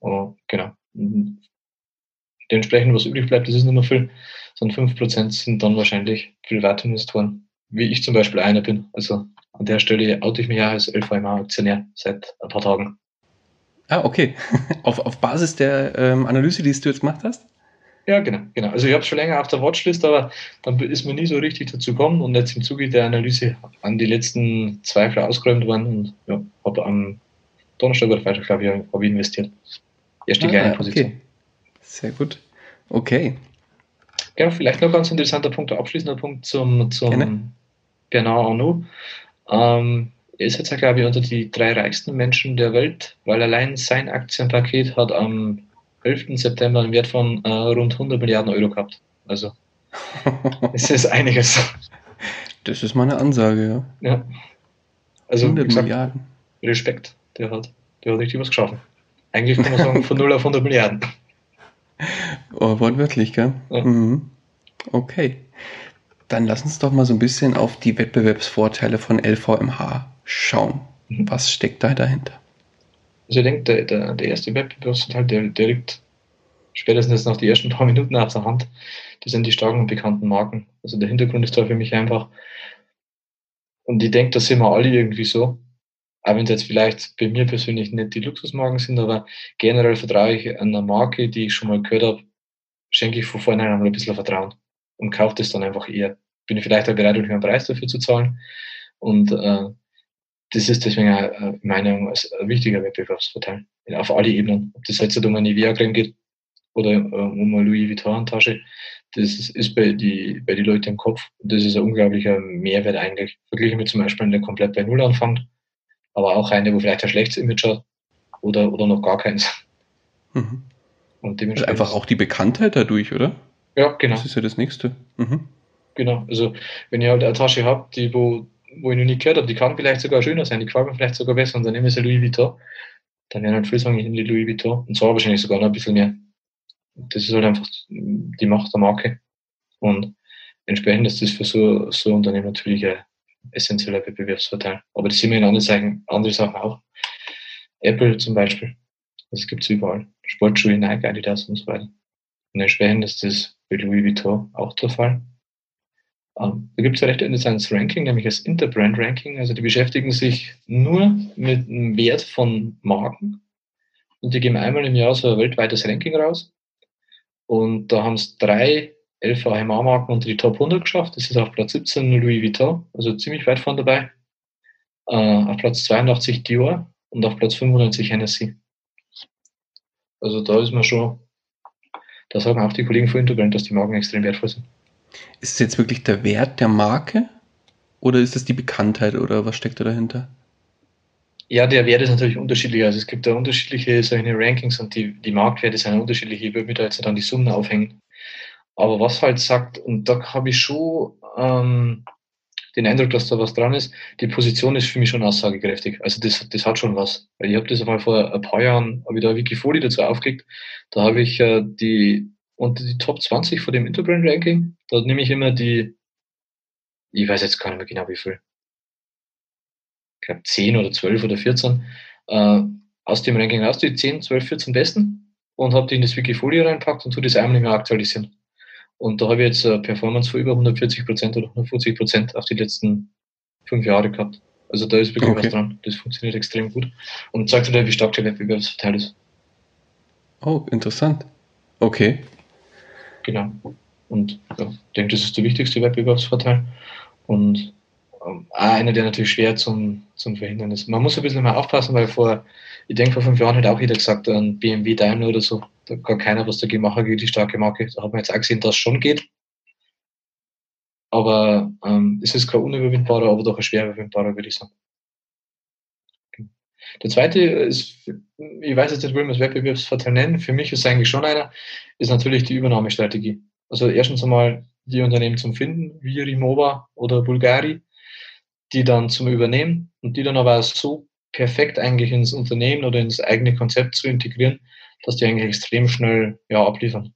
Oh, genau. Dementsprechend, was übrig bleibt, das ist nicht mehr viel, sondern 5% sind dann wahrscheinlich Privatinvestoren, wie ich zum Beispiel einer bin. Also an der Stelle oute ich mich ja als LVMA-Aktionär seit ein paar Tagen. Ah, okay. auf, auf Basis der ähm, Analyse, die du jetzt gemacht hast? Ja, genau, genau. Also ich habe es schon länger auf der Watchlist, aber dann ist mir nie so richtig dazu gekommen und jetzt im Zuge der Analyse an die letzten Zweifel ausgeräumt worden und ja, habe am Donnerstag oder Freitag, glaube ich, habe ich investiert. Erste ah, kleine Position. Okay. Sehr gut. Okay. Genau, vielleicht noch ein ganz interessanter Punkt, der abschließende Punkt zum, zum Bernard Arnault. Ähm, er ist jetzt, glaube ich, unter die drei reichsten Menschen der Welt, weil allein sein Aktienpaket hat am 11. September einen Wert von äh, rund 100 Milliarden Euro gehabt. Also es ist einiges. Das ist meine Ansage, ja. Ja. Also 100 gesagt, Milliarden. Respekt, der hat, der hat richtig was geschaffen. Eigentlich kann man sagen, von 0 auf 100 Milliarden. Oh, wortwörtlich, gell? Ja. Mhm. Okay. Dann lass uns doch mal so ein bisschen auf die Wettbewerbsvorteile von LVMH schauen. Mhm. Was steckt da dahinter? Also ich denke, der, der, der erste Wettbewerbsvorteil, der, der liegt spätestens nach die ersten paar Minuten aus der Hand. Die sind die starken und bekannten Marken. Also der Hintergrund ist da für mich einfach, und ich denke, da sind wir alle irgendwie so, auch wenn es jetzt vielleicht bei mir persönlich nicht die Luxusmarken sind, aber generell vertraue ich einer Marke, die ich schon mal gehört habe, schenke ich von vornherein einmal ein bisschen Vertrauen und kaufe das dann einfach eher. Bin ich vielleicht auch bereit, einen höheren Preis dafür zu zahlen. Und äh, das ist deswegen auch, äh, meiner Meinung nach ein wichtiger Wettbewerbsvorteil auf alle Ebenen. Ob das jetzt um eine Nivea-Creme geht oder äh, um eine Louis Vuitton-Tasche, das ist bei die, bei die Leute im Kopf. Das ist ein unglaublicher Mehrwert eigentlich. Verglichen mit zum Beispiel eine, der komplett bei Null anfängt, aber auch eine, wo vielleicht ein schlechtes Image hat oder, oder noch gar keins. Mhm. Und dementsprechend. Also einfach auch die Bekanntheit dadurch, oder? Ja, genau. Das ist ja das Nächste. Mhm. Genau. Also, wenn ihr halt eine Tasche habt, die, wo wo ich noch nie gehört habe, die kann vielleicht sogar schöner sein, die gefällt mir vielleicht sogar besser und dann nehme ich sie Louis Vuitton. Dann werden halt viele sagen, ich nehme die Louis Vuitton und zwar wahrscheinlich sogar noch ein bisschen mehr. Das ist halt einfach die Macht der Marke. Und entsprechend ist das für so, so ein Unternehmen natürlich ein essentieller Wettbewerbsvorteil. Aber das sehen wir in anderen Sachen, andere Sachen auch. Apple zum Beispiel. Das gibt es überall. Sportschuhe, Nike, Adidas und so weiter. Und entsprechend ist das bei Louis Vuitton auch der Fall. Ähm, da gibt es ein recht interessantes Ranking, nämlich das Interbrand Ranking. Also die beschäftigen sich nur mit dem Wert von Marken und die geben einmal im Jahr so ein weltweites Ranking raus. Und da haben es drei LVMH-Marken unter die Top 100 geschafft. Das ist auf Platz 17 Louis Vuitton, also ziemlich weit vorne dabei. Äh, auf Platz 82 Dior und auf Platz 95 Hennessy. Also da ist man schon, da sagen auch die Kollegen von Interbrand, dass die Marken extrem wertvoll sind. Ist es jetzt wirklich der Wert der Marke oder ist es die Bekanntheit oder was steckt da dahinter? Ja, der Wert ist natürlich unterschiedlich. Also es gibt da unterschiedliche solche Rankings und die, die Marktwerte sind unterschiedlich. Ich würde mir da jetzt dann die Summen aufhängen. Aber was halt sagt, und da habe ich schon ähm, den Eindruck, dass da was dran ist. Die Position ist für mich schon aussagekräftig. Also das, das hat schon was. Ich habe das einmal vor ein paar Jahren, habe ich da Wikifolie dazu aufgelegt. Da habe ich äh, die unter die Top 20 von dem Interbrand Ranking. Da nehme ich immer die, ich weiß jetzt gar nicht mehr genau wie viel. Ich glaube 10 oder 12 oder 14 äh, aus dem Ranking raus, die 10, 12, 14 besten und habe die in das Wikifolie reinpackt und tu das einmal mehr aktualisieren. Und da habe ich jetzt eine Performance von über 140 Prozent oder 150 Prozent auf die letzten fünf Jahre gehabt. Also da ist wirklich okay. was dran. Das funktioniert extrem gut und zeigt dir, wie stark der Wettbewerbsvorteil ist. Oh, interessant. Okay. Genau. Und ja, ich denke, das ist der wichtigste Wettbewerbsvorteil. Und ähm, einer, der natürlich schwer zum, zum Verhindern ist. Man muss ein bisschen mehr aufpassen, weil vor, ich denke, vor fünf Jahren hat auch jeder gesagt, ein BMW Daimler oder so, da kann keiner was dagegen machen gegen die starke Marke. Da hat man jetzt auch gesehen, dass es schon geht. Aber ähm, es ist kein unüberwindbarer, aber doch ein schwer überwindbarer, würde ich sagen. Der zweite ist, ich weiß jetzt nicht, wie man es Wettbewerbsvorteil nennen, für mich ist eigentlich schon einer, ist natürlich die Übernahmestrategie. Also erstens einmal die Unternehmen zum Finden, wie Rimowa oder Bulgari, die dann zum Übernehmen und die dann aber so perfekt eigentlich ins Unternehmen oder ins eigene Konzept zu integrieren, dass die eigentlich extrem schnell ja, abliefern.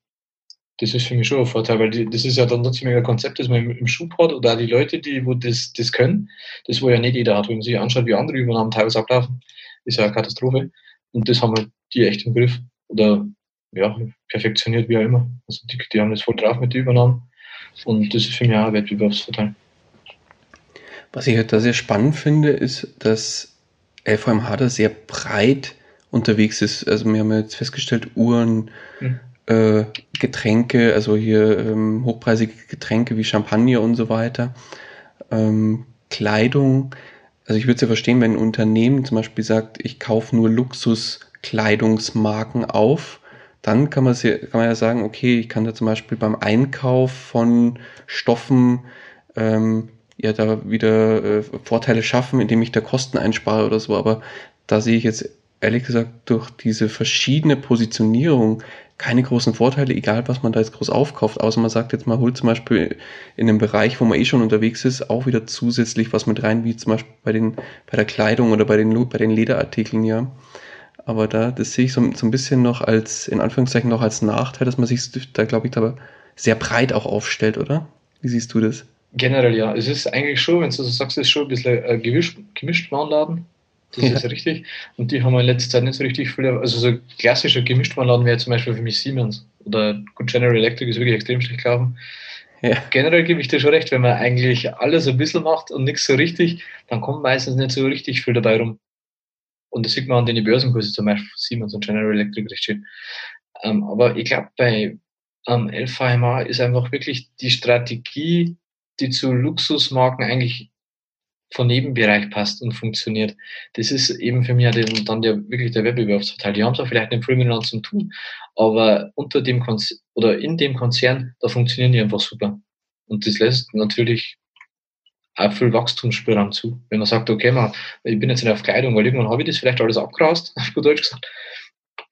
Das ist für mich schon ein Vorteil, weil die, das ist ja dann trotzdem ein Konzept, das man im, im Schub hat oder auch die Leute, die wo das, das können, das wo ja nicht jeder hat. Wenn man sich anschaut, wie andere Übernahmen teilweise ablaufen, ist ja eine Katastrophe. Und das haben halt die echt im Griff. Oder ja, perfektioniert, wie auch immer. Also die, die haben das voll drauf mit den Übernahmen. Und das ist für mich auch ein Wettbewerbsvorteil. Was ich halt da sehr spannend finde, ist, dass LVMH da sehr breit unterwegs ist. Also wir haben jetzt festgestellt, Uhren, mhm. äh, Getränke, also hier ähm, hochpreisige Getränke wie Champagner und so weiter, ähm, Kleidung. Also ich würde es ja verstehen, wenn ein Unternehmen zum Beispiel sagt, ich kaufe nur Luxuskleidungsmarken auf, dann kann man, kann man ja sagen, okay, ich kann da zum Beispiel beim Einkauf von Stoffen ähm, ja da wieder äh, Vorteile schaffen, indem ich da Kosten einspare oder so. Aber da sehe ich jetzt ehrlich gesagt durch diese verschiedene Positionierung keine großen Vorteile, egal was man da jetzt groß aufkauft, außer man sagt jetzt mal, holt zum Beispiel in einem Bereich, wo man eh schon unterwegs ist, auch wieder zusätzlich was mit rein, wie zum Beispiel bei den, bei der Kleidung oder bei den, bei den Lederartikeln, ja. Aber da, das sehe ich so, so ein bisschen noch als, in Anführungszeichen noch als Nachteil, dass man sich da, glaube ich, da sehr breit auch aufstellt, oder? Wie siehst du das? Generell ja. Es ist eigentlich schon, wenn du so sagst, es ist schon ein bisschen ein gemischt, gemischt Warenladen. Das ja. ist richtig. Und die haben in letzter Zeit nicht so richtig viele, also so klassischer Gemischtwarenladen wäre zum Beispiel für mich Siemens oder General Electric ist wirklich extrem schlecht gelaufen. Ja. Generell gebe ich dir schon recht, wenn man eigentlich alles ein bisschen macht und nichts so richtig, dann kommt meistens nicht so richtig viel dabei rum. Und das sieht man an den Börsenkursen zum Beispiel Siemens und General Electric recht schön. Ähm, aber ich glaube, bei ähm, LVMH ist einfach wirklich die Strategie, die zu Luxusmarken eigentlich von Nebenbereich passt und funktioniert. Das ist eben für mich dann der, wirklich der Wettbewerbsvorteil. Die haben zwar vielleicht nicht viel miteinander zu tun, aber unter dem Konzern oder in dem Konzern, da funktionieren die einfach super. Und das lässt natürlich auch viel Wachstumsspielraum zu. Wenn man sagt, okay, man, ich bin jetzt nicht auf Kleidung, weil irgendwann habe ich das vielleicht alles abgerast, auf gut Deutsch gesagt.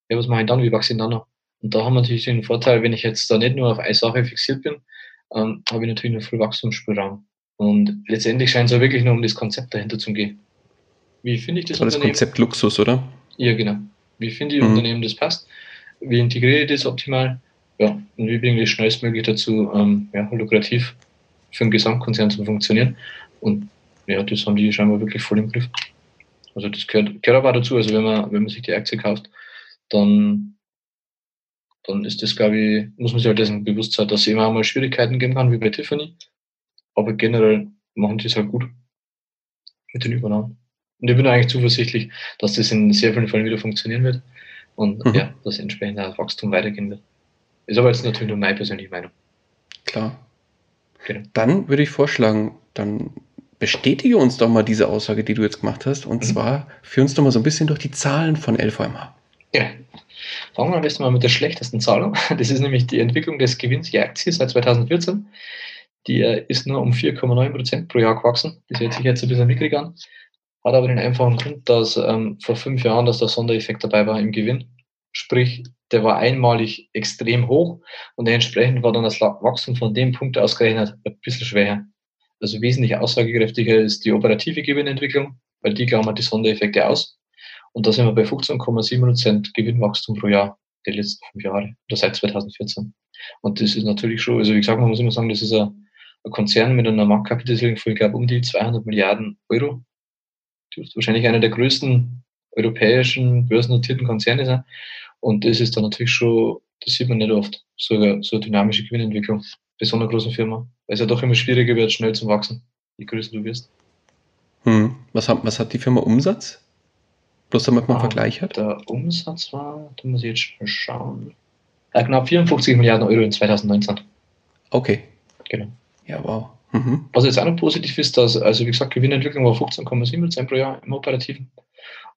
Ja, was mache ich dann? Wie wachse ich dann noch? Und da haben wir natürlich den Vorteil, wenn ich jetzt da nicht nur auf eine Sache fixiert bin, ähm, habe ich natürlich noch viel Wachstumsspielraum. Und letztendlich scheint es auch wirklich nur um das Konzept dahinter zu gehen. Wie finde ich das, das Unternehmen? Das Konzept Luxus, oder? Ja, genau. Wie finde ich mhm. Unternehmen, das passt? Wie integriere ich das optimal? Ja, und wie bringe ich das schnellstmöglich dazu, ähm, ja, lukrativ für einen Gesamtkonzern zu funktionieren? Und ja, das haben die scheinbar wirklich voll im Griff. Also das gehört, gehört aber dazu. Also wenn man, wenn man sich die Aktie kauft, dann, dann ist das, glaube ich, muss man sich halt dessen bewusst sein, dass es immer mal Schwierigkeiten geben kann, wie bei Tiffany. Aber generell machen die es halt gut mit den Übernahmen. Und ich bin eigentlich zuversichtlich, dass das in sehr vielen Fällen wieder funktionieren wird und mhm. ja, dass entsprechend auch Wachstum weitergehen wird. Ist aber jetzt natürlich nur meine persönliche Meinung. Klar. Genau. Dann würde ich vorschlagen, dann bestätige uns doch mal diese Aussage, die du jetzt gemacht hast. Und mhm. zwar führ uns doch mal so ein bisschen durch die Zahlen von LVMH. Ja. Fangen wir am besten mal mit der schlechtesten Zahl an. Das ist nämlich die Entwicklung des Gewinns je Aktie seit 2014. Die ist nur um 4,9 Prozent pro Jahr gewachsen. Das hört sich jetzt ein bisschen mickrig an. Hat aber den einfachen Grund, dass ähm, vor fünf Jahren, dass der Sondereffekt dabei war im Gewinn. Sprich, der war einmalig extrem hoch und entsprechend war dann das Wachstum von dem Punkt ausgerechnet ein bisschen schwer. Also wesentlich aussagekräftiger ist die operative Gewinnentwicklung, weil die klammert die Sondereffekte aus. Und da sind wir bei 15,7 Prozent Gewinnwachstum pro Jahr die letzten fünf Jahre oder seit 2014. Und das ist natürlich schon, also wie gesagt, man muss immer sagen, das ist ein, ein Konzern mit einer Marktkapitalisierung von, ich glaube, um die 200 Milliarden Euro. Dürfte wahrscheinlich einer der größten europäischen börsennotierten Konzerne sein. Und das ist dann natürlich schon, das sieht man nicht oft, so eine, so eine dynamische Gewinnentwicklung bei so einer großen Firma. Weil es ja doch immer schwieriger wird, schnell zu wachsen, je größer du wirst. Hm. Was, hat, was hat die Firma Umsatz? Bloß damit man ah, Vergleich hat. Der Umsatz war, da muss ich jetzt mal schauen, knapp 54 Milliarden Euro in 2019. Okay. Genau. Ja, wow. Mhm. Was jetzt auch noch positiv ist, dass, also wie gesagt, Gewinnentwicklung war 15,7 Prozent pro Jahr im Operativen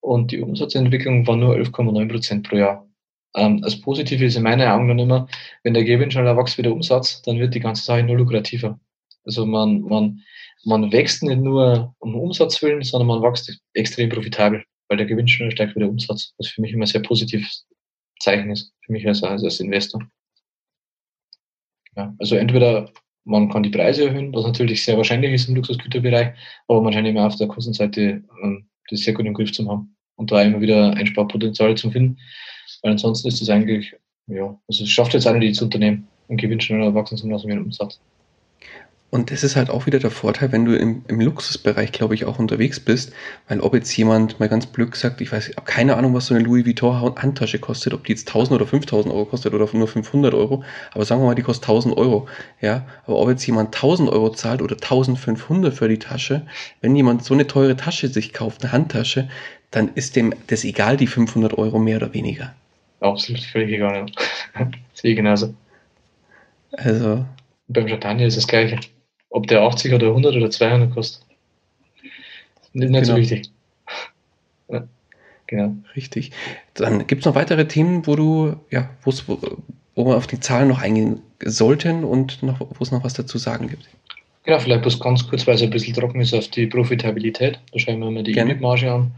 und die Umsatzentwicklung war nur 11,9 Prozent pro Jahr. Ähm, das Positive ist in meinen Augen dann immer, wenn der Gewinn schneller wächst wie der Umsatz, dann wird die ganze Sache nur lukrativer. Also man, man, man wächst nicht nur um Umsatz willen, sondern man wächst extrem profitabel, weil der Gewinn schneller steigt wie der Umsatz, was für mich immer ein sehr positives Zeichen ist, für mich als, als Investor. Ja, also entweder man kann die Preise erhöhen, was natürlich sehr wahrscheinlich ist im Luxusgüterbereich, aber man scheint immer auf der Kostenseite ähm, das sehr gut im Griff zu haben und da immer wieder Einsparpotenzial zu finden. Weil ansonsten ist es eigentlich, ja, also es schafft jetzt alle, die zu unternehmen und Gewinn schneller wachsen zu lassen wie ein Umsatz. Und das ist halt auch wieder der Vorteil, wenn du im, im Luxusbereich, glaube ich, auch unterwegs bist, weil ob jetzt jemand mal ganz blöd sagt, ich weiß, ich habe keine Ahnung, was so eine Louis Vuitton Handtasche kostet, ob die jetzt 1000 oder 5000 Euro kostet oder nur 500 Euro, aber sagen wir mal, die kostet 1000 Euro, ja, aber ob jetzt jemand 1000 Euro zahlt oder 1500 für die Tasche, wenn jemand so eine teure Tasche sich kauft, eine Handtasche, dann ist dem das egal, die 500 Euro mehr oder weniger. Absolut völlig egal, ja. Sehe genauso. Also. beim Champagner ist das Gleiche. Ob der 80 oder 100 oder 200 kostet. Nicht, nicht genau. so wichtig. Ja, genau. Richtig. Dann gibt es noch weitere Themen, wo du, ja, wo, wo wir auf die Zahlen noch eingehen sollten und noch, wo es noch was dazu sagen gibt. Genau, vielleicht bloß ganz kurz, weil es ein bisschen trocken ist auf die Profitabilität. Da schauen wir mal die EBIT-Marge an.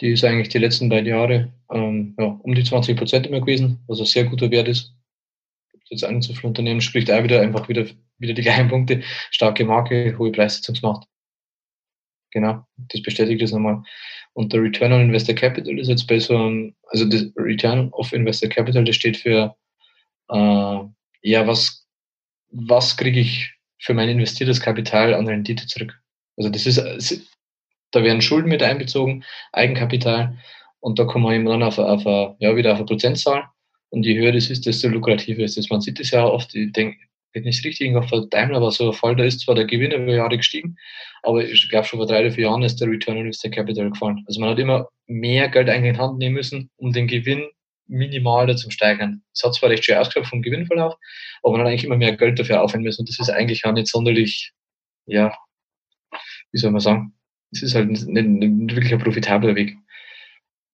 Die ist eigentlich die letzten beiden Jahre ähm, ja, um die 20 Prozent immer gewesen, was ein sehr guter Wert ist. Jetzt ein zu viel Unternehmen spricht auch wieder einfach wieder wieder die gleichen Punkte. Starke Marke, hohe Preissetzungsmacht. Genau, das bestätigt das nochmal. Und der Return on Investor Capital ist jetzt bei so einem, also das Return of Investor Capital, das steht für, äh, ja, was, was kriege ich für mein investiertes Kapital an Rendite zurück? Also das ist, da werden Schulden mit einbezogen, Eigenkapital und da kommen wir eben dann auf, auf, ja, wieder auf eine Prozentzahl. Und je höher das ist, desto lukrativer ist es. Man sieht das ja oft, ich denke, wenn ich es richtig auf Daimler war so ein Fall, da ist zwar der Gewinn über Jahre gestiegen, aber ich glaube schon vor drei oder vier Jahren ist der Return on Invested Capital gefallen. Also man hat immer mehr Geld eigentlich in Hand nehmen müssen, um den Gewinn minimal zu steigern. Es hat zwar recht schön ausgeschaut vom Gewinnverlauf, aber man hat eigentlich immer mehr Geld dafür aufwenden müssen und das ist eigentlich auch nicht sonderlich, ja, wie soll man sagen, es ist halt nicht, nicht, wirklich ein profitabler Weg.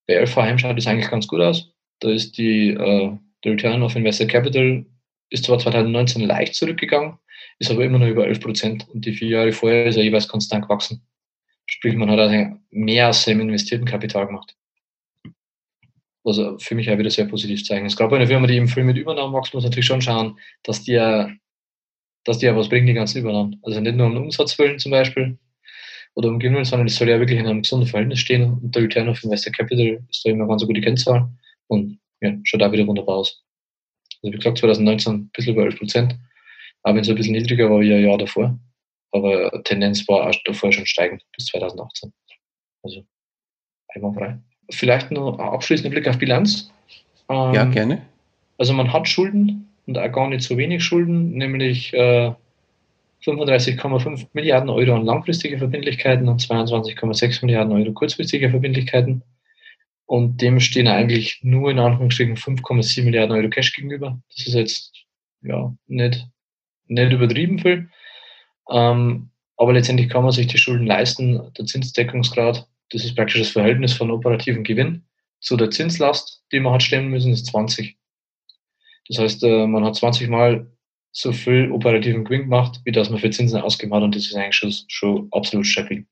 Bei LVM schaut es eigentlich ganz gut aus. Da ist die, äh, der Return of Invested Capital ist zwar 2019 leicht zurückgegangen, ist aber immer noch über 11 Prozent und die vier Jahre vorher ist er jeweils konstant gewachsen. Sprich, man hat also mehr aus seinem investierten Kapital gemacht. Was für mich auch wieder sehr positiv zeigen. Es gab eine Firma, die im Film mit Übernahmen wächst, muss natürlich schon schauen, dass die ja, dass die ja was bringen, die ganzen Übernahmen. Also nicht nur um Umsatz willen zum Beispiel oder um Gewinn, sondern es soll ja wirklich in einem gesunden Verhältnis stehen und der Return of Investor Capital ist da immer ganz eine gute Kennzahl und ja, schaut da wieder wunderbar aus. Also wie gesagt, 2019 ein bisschen über 11 Prozent, auch wenn es ein bisschen niedriger war wie ein Jahr davor. Aber Tendenz war auch davor schon steigend bis 2018. Also einwandfrei. Vielleicht noch ein abschließender Blick auf Bilanz. Ähm, ja, gerne. Also man hat Schulden und auch gar nicht so wenig Schulden, nämlich äh, 35,5 Milliarden Euro an langfristige Verbindlichkeiten und 22,6 Milliarden Euro kurzfristige Verbindlichkeiten. Und dem stehen eigentlich nur in Anführungsstrichen 5,7 Milliarden Euro Cash gegenüber. Das ist jetzt ja nicht, nicht übertrieben viel. Ähm, aber letztendlich kann man sich die Schulden leisten. Der Zinsdeckungsgrad, das ist praktisch das Verhältnis von operativen Gewinn zu der Zinslast, die man hat stemmen müssen, ist 20. Das heißt, äh, man hat 20 Mal so viel operativen Gewinn gemacht, wie das man für Zinsen ausgemacht hat und das ist eigentlich schon, schon absolut stabil.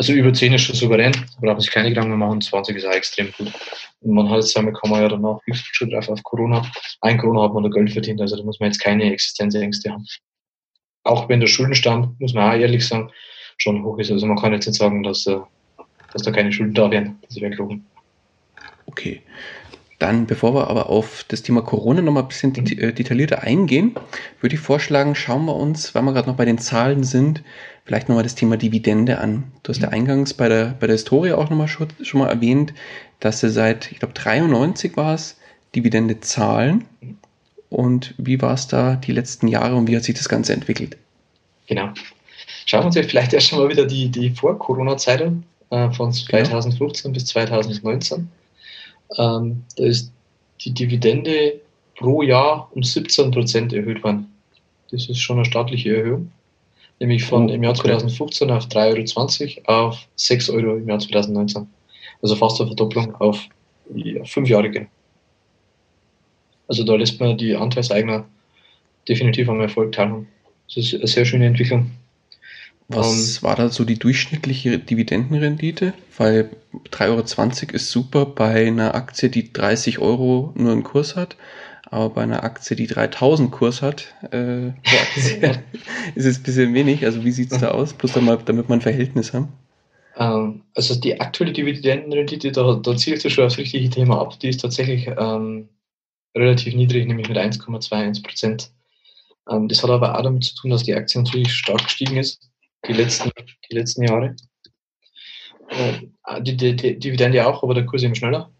Also über 10 ist schon souverän, da braucht man sich keine Gedanken machen, 20 ist auch extrem gut. Und man hat jetzt damit kann man ja danach schon drauf auf Corona. Ein Corona hat man da Geld verdient, also da muss man jetzt keine Existenzängste haben. auch wenn der Schuldenstand, muss man auch ehrlich sagen, schon hoch ist. Also man kann jetzt nicht sagen, dass, äh, dass da keine Schulden da wären. Das wäre gelogen. Okay. Dann, bevor wir aber auf das Thema Corona noch mal ein bisschen mhm. detaillierter eingehen, würde ich vorschlagen, schauen wir uns, weil wir gerade noch bei den Zahlen sind, vielleicht noch mal das Thema Dividende an. Du hast mhm. ja eingangs bei der, bei der Historie auch noch mal schon, schon mal erwähnt, dass sie seit, ich glaube, 93 war es, Dividende zahlen. Und wie war es da die letzten Jahre und wie hat sich das Ganze entwickelt? Genau. Schauen wir uns vielleicht erst mal wieder die, die Vor-Corona-Zeit an, äh, von 2015 genau. bis 2019. Ähm, da ist die Dividende pro Jahr um 17 Prozent erhöht worden. Das ist schon eine staatliche Erhöhung. Nämlich von oh, im Jahr 2015 auf 3,20 Euro auf 6 Euro im Jahr 2019. Also fast eine Verdopplung auf ja, fünf Jahre gehen. Also da lässt man die Anteilseigner definitiv am Erfolg teilhaben. Das ist eine sehr schöne Entwicklung. Was um, war da so die durchschnittliche Dividendenrendite? Weil 3,20 Euro ist super bei einer Aktie, die 30 Euro nur einen Kurs hat. Aber bei einer Aktie, die 3000 Kurs hat, äh, ist es ein bisschen wenig. Also wie sieht es da aus? Bloß damit, damit wir ein Verhältnis haben. Ähm, also die aktuelle Dividendenrendite, da, da zielst du schon aufs richtige Thema ab. Die ist tatsächlich ähm, relativ niedrig, nämlich mit 1,21 Prozent. Ähm, das hat aber auch damit zu tun, dass die Aktie natürlich stark gestiegen ist, die letzten, die letzten Jahre. Äh, die, die, die Dividende auch, aber der Kurs eben schneller.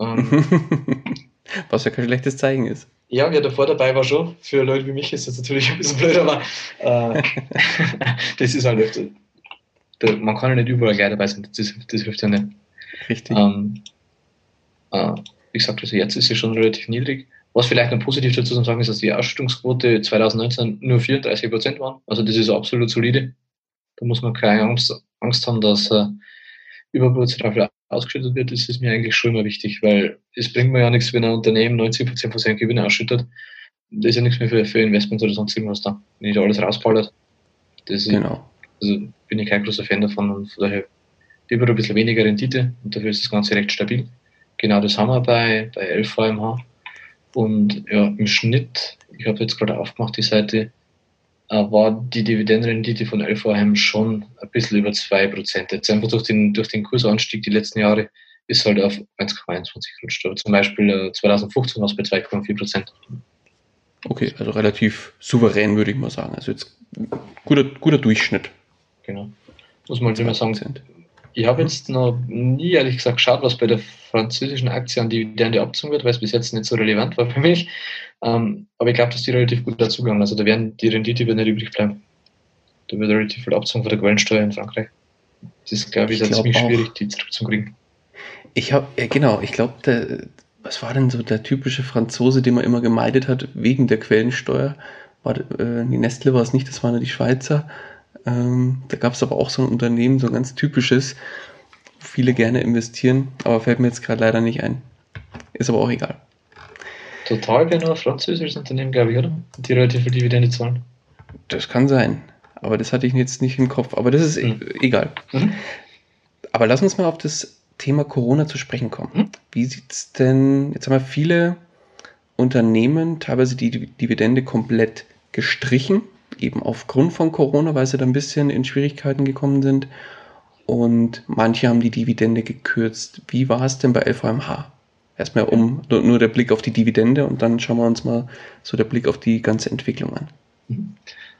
Ähm, Was ja kein schlechtes Zeichen ist. Ja, wer davor dabei war schon. Für Leute wie mich ist das natürlich ein bisschen blöd, aber äh, das ist halt öfter. Man kann ja nicht überall gleich dabei sein, das, das hilft ja nicht. Richtig. Ähm, äh, wie gesagt, also jetzt ist sie schon relativ niedrig. Was vielleicht noch positiv dazu zu sagen ist, dass die Ausschüttungsquote 2019 nur 34 Prozent waren. Also das ist absolut solide. Da muss man keine Angst, Angst haben, dass äh, überproportional ausgeschüttet wird. Das ist mir eigentlich schon immer wichtig, weil es bringt mir ja nichts, wenn ein Unternehmen 90 Prozent von seinen Gewinnen ausschüttet. Da ist ja nichts mehr für, für Investments oder sonst irgendwas da. Wenn ich da alles rausballert. Das ist, genau. Also bin ich kein großer Fan davon und von daher lieber ein bisschen weniger Rendite und dafür ist das Ganze recht stabil. Genau das haben wir bei, bei 11 VMH. Und ja, im Schnitt, ich habe jetzt gerade aufgemacht, die Seite, äh, war die Dividendenrendite von 11 VMH schon ein bisschen über 2%. Jetzt einfach durch den, durch den Kursanstieg die letzten Jahre ist halt auf 1,21 gerutscht. Aber zum Beispiel äh, 2015 war es bei 2,4%. Okay, also relativ souverän, würde ich mal sagen. Also jetzt guter, guter Durchschnitt. Genau. Muss man immer sagen. Ich habe jetzt noch nie ehrlich gesagt geschaut, was bei der französischen Aktie an Dividende abzogen wird, weil es bis jetzt nicht so relevant war für mich. Ähm, aber ich glaube, dass die relativ gut dazugegangen. Also da werden die Rendite wird nicht übrig bleiben. Da wird relativ viel abzogen von der Quellensteuer in Frankreich. Das ist, glaube ich, ich glaub ziemlich auch. schwierig, die zurückzukriegen. Ich habe, ja, genau, ich glaube, was war denn so der typische Franzose, den man immer gemeidet hat, wegen der Quellensteuer? War, äh, die Nestle war es nicht, das waren ja die Schweizer. Ähm, da gab es aber auch so ein Unternehmen, so ein ganz typisches, wo viele gerne investieren, aber fällt mir jetzt gerade leider nicht ein. Ist aber auch egal. Total genau, französisches Unternehmen, glaube ich, oder? Die relativ viel Dividende zahlen. Das kann sein, aber das hatte ich jetzt nicht im Kopf. Aber das ist mhm. egal. Mhm. Aber lass uns mal auf das Thema Corona zu sprechen kommen. Mhm. Wie sieht es denn, jetzt haben wir viele Unternehmen teilweise die Dividende komplett gestrichen eben aufgrund von Corona, weil sie da ein bisschen in Schwierigkeiten gekommen sind. Und manche haben die Dividende gekürzt. Wie war es denn bei LVMH? Erstmal um nur der Blick auf die Dividende und dann schauen wir uns mal so der Blick auf die ganze Entwicklung an. Mhm.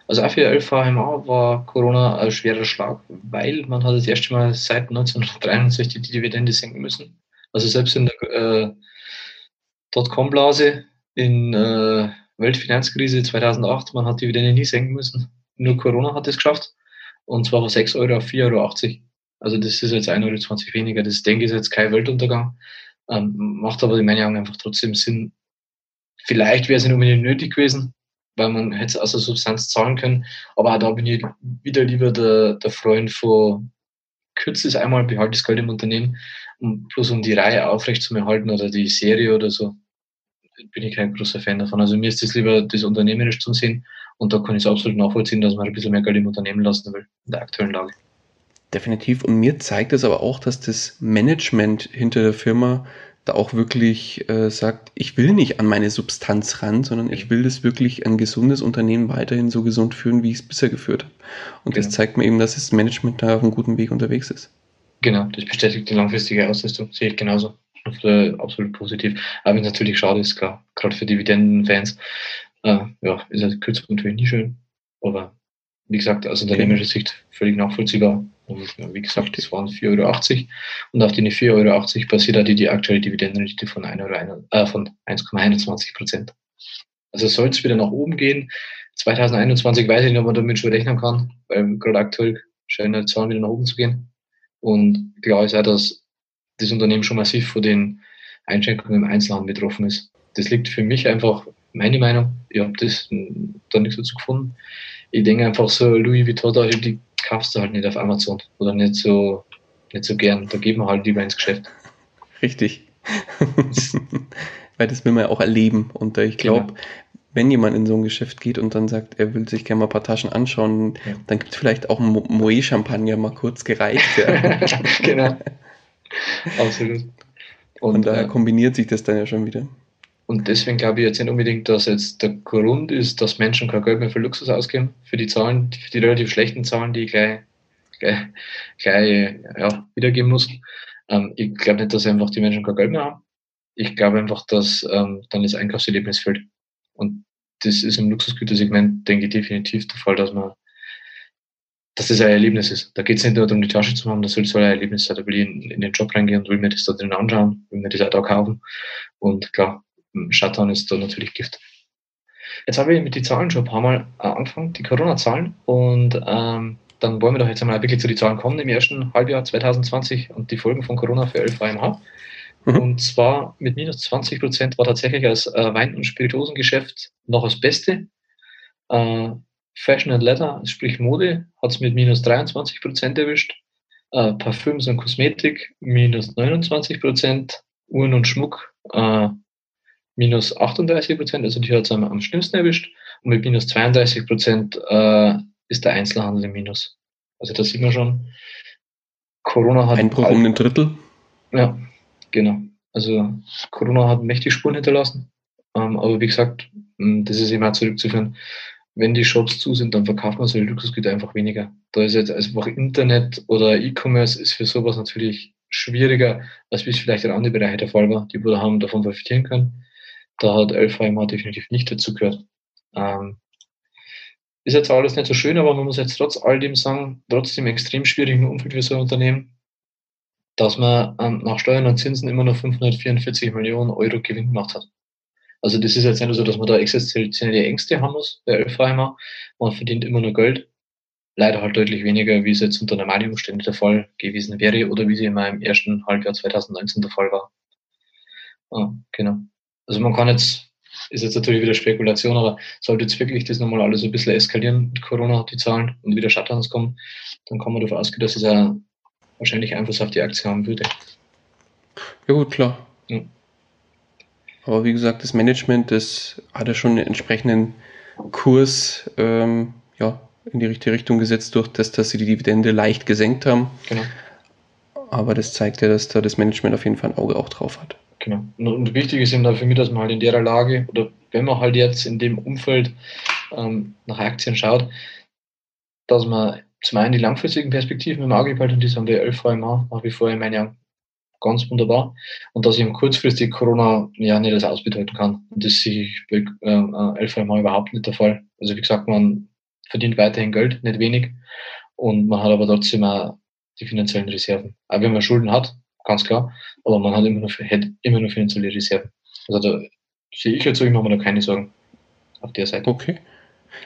Also auch für LVMH war Corona ein schwerer Schlag, weil man hat das erste Mal seit 1963 die Dividende senken müssen. Also selbst in der äh, Dotcom-Blase in äh, Weltfinanzkrise 2008, man hat die Dividende nie senken müssen. Nur Corona hat es geschafft. Und zwar von 6 Euro auf 4,80 Euro. Also das ist jetzt 1,20 Euro weniger. Das denke ich ist jetzt kein Weltuntergang. Ähm, macht aber in meinen Augen einfach trotzdem Sinn. Vielleicht wäre es nicht unbedingt nötig gewesen, weil man hätte es aus der Substanz zahlen können. Aber auch da bin ich wieder lieber der, der Freund von kürze es einmal, behalte das Geld im Unternehmen, bloß um die Reihe aufrecht zu erhalten oder die Serie oder so bin ich kein großer Fan davon. Also mir ist es lieber, das unternehmerisch zu sehen und da kann ich es absolut nachvollziehen, dass man ein bisschen mehr Geld im Unternehmen lassen will, in der aktuellen Lage. Definitiv. Und mir zeigt es aber auch, dass das Management hinter der Firma da auch wirklich äh, sagt, ich will nicht an meine Substanz ran, sondern ich will das wirklich ein gesundes Unternehmen weiterhin so gesund führen, wie ich es bisher geführt habe. Und genau. das zeigt mir eben, dass das Management da auf einem guten Weg unterwegs ist. Genau, das bestätigt die langfristige Ausrüstung, sehe ich genauso. Absolut positiv. Aber wenn es natürlich schade ist, klar, gerade für Dividendenfans, äh, ja, ist eine Kürzung natürlich nie schön. Aber wie gesagt, aus unternehmerischer Sicht völlig nachvollziehbar. Und wie gesagt, das waren 4,80 Euro. Und auf die 4,80 Euro basiert da die, die aktuelle Dividendenrendite von, äh, von 1,21 Prozent. Also soll es wieder nach oben gehen. 2021 weiß ich nicht, ob man damit schon rechnen kann, weil gerade aktuell scheinen die Zahlen wieder nach oben zu gehen. Und klar ist auch, dass das Unternehmen schon massiv von den Einschränkungen im Einzelhandel betroffen ist. Das liegt für mich einfach, meine Meinung, ich habe das da nichts dazu gefunden. Ich denke einfach so, Louis Vuitton, die kaufst du halt nicht auf Amazon oder nicht so, nicht so gern. Da geben wir halt lieber ins Geschäft. Richtig. Weil das will man ja auch erleben. Und ich glaube, genau. wenn jemand in so ein Geschäft geht und dann sagt, er will sich gerne mal ein paar Taschen anschauen, ja. dann gibt es vielleicht auch ein Moe-Champagner mal kurz gereicht. Ja. genau. Absolut. Und, und daher äh, kombiniert sich das dann ja schon wieder. Und deswegen glaube ich jetzt nicht unbedingt, dass jetzt der Grund ist, dass Menschen kein Geld mehr für Luxus ausgeben, für die Zahlen, für die relativ schlechten Zahlen, die ich gleich, gleich, gleich ja, wiedergeben muss. Ähm, ich glaube nicht, dass einfach die Menschen kein Geld mehr haben. Ich glaube einfach, dass ähm, dann das Einkaufserlebnis fehlt. Und das ist im Luxusgütersegment, denke ich, definitiv der Fall, dass man dass das ein Erlebnis ist. Da geht es nicht nur darum, die Tasche zu haben, das soll, soll ein Erlebnis sein. Da will ich in, in, den Job reingehen und will mir das da drin anschauen, will mir das auch da kaufen. Und klar, Shutdown ist da natürlich Gift. Jetzt habe ich mit den Zahlen schon ein paar Mal äh, angefangen, die Corona-Zahlen. Und ähm, dann wollen wir doch jetzt einmal wirklich zu den Zahlen kommen im ersten Halbjahr 2020 und die Folgen von Corona für 11 AMH. Mhm. Und zwar mit minus 20 Prozent war tatsächlich als äh, Wein- und Spirituosengeschäft noch das Beste. Äh, Fashion and Leather, sprich Mode, hat es mit minus 23 Prozent erwischt. Äh, Parfüms und Kosmetik minus 29 Prozent. Uhren und Schmuck äh, minus 38 Prozent, also die hat es am, am schlimmsten erwischt. Und mit minus 32 Prozent äh, ist der Einzelhandel im Minus. Also da sieht man schon, Corona hat. Einbruch um ein Drittel? Ja, genau. Also Corona hat mächtig Spuren hinterlassen. Ähm, aber wie gesagt, das ist immer zurückzuführen. Wenn die Shops zu sind, dann verkauft man solche Luxusgüter einfach weniger. Da ist jetzt einfach Internet oder E-Commerce ist für sowas natürlich schwieriger, als wie es vielleicht in anderen Bereichen der Fall war, die wir haben davon profitieren können. Da hat LVMH definitiv nicht dazu gehört. Ähm, ist jetzt alles nicht so schön, aber man muss jetzt trotz all dem sagen, trotz dem extrem schwierigen Umfeld für so ein Unternehmen, dass man ähm, nach Steuern und Zinsen immer noch 544 Millionen Euro Gewinn gemacht hat. Also das ist jetzt nicht so, dass man da existenzielle Ängste haben muss bei LVMH. Man verdient immer nur Geld. Leider halt deutlich weniger, wie es jetzt unter normalen Umständen der Fall gewesen wäre oder wie sie immer im ersten Halbjahr 2019 der Fall war. Ah, genau. Also man kann jetzt, ist jetzt natürlich wieder Spekulation, aber sollte jetzt wirklich das nochmal alles ein bisschen eskalieren mit Corona, die Zahlen und wieder Shutdowns kommen, dann kann man davon ausgehen, dass es ja wahrscheinlich Einfluss auf die Aktie haben würde. Ja gut, klar. Ja. Aber wie gesagt, das Management, das hat ja schon einen entsprechenden Kurs ähm, ja, in die richtige Richtung gesetzt, durch das, dass sie die Dividende leicht gesenkt haben. Genau. Aber das zeigt ja, dass da das Management auf jeden Fall ein Auge auch drauf hat. Genau. Und wichtig ist eben da für mich, dass man halt in der Lage oder wenn man halt jetzt in dem Umfeld ähm, nach Aktien schaut, dass man zum einen die langfristigen Perspektiven im Auge behält und die bei 11 VMA nach wie vor in meinen ganz wunderbar und dass ich eben kurzfristig Corona ja nicht als ausbedeuten kann. Und das sehe ich bei äh, 11 VMA überhaupt nicht der Fall. Also wie gesagt, man verdient weiterhin Geld, nicht wenig und man hat aber trotzdem auch die finanziellen Reserven. Auch wenn man Schulden hat, ganz klar. Aber man hat immer nur, hätte immer nur finanzielle Reserven. Also da sehe ich jetzt so, ich mache mir da keine Sorgen auf der Seite. Okay.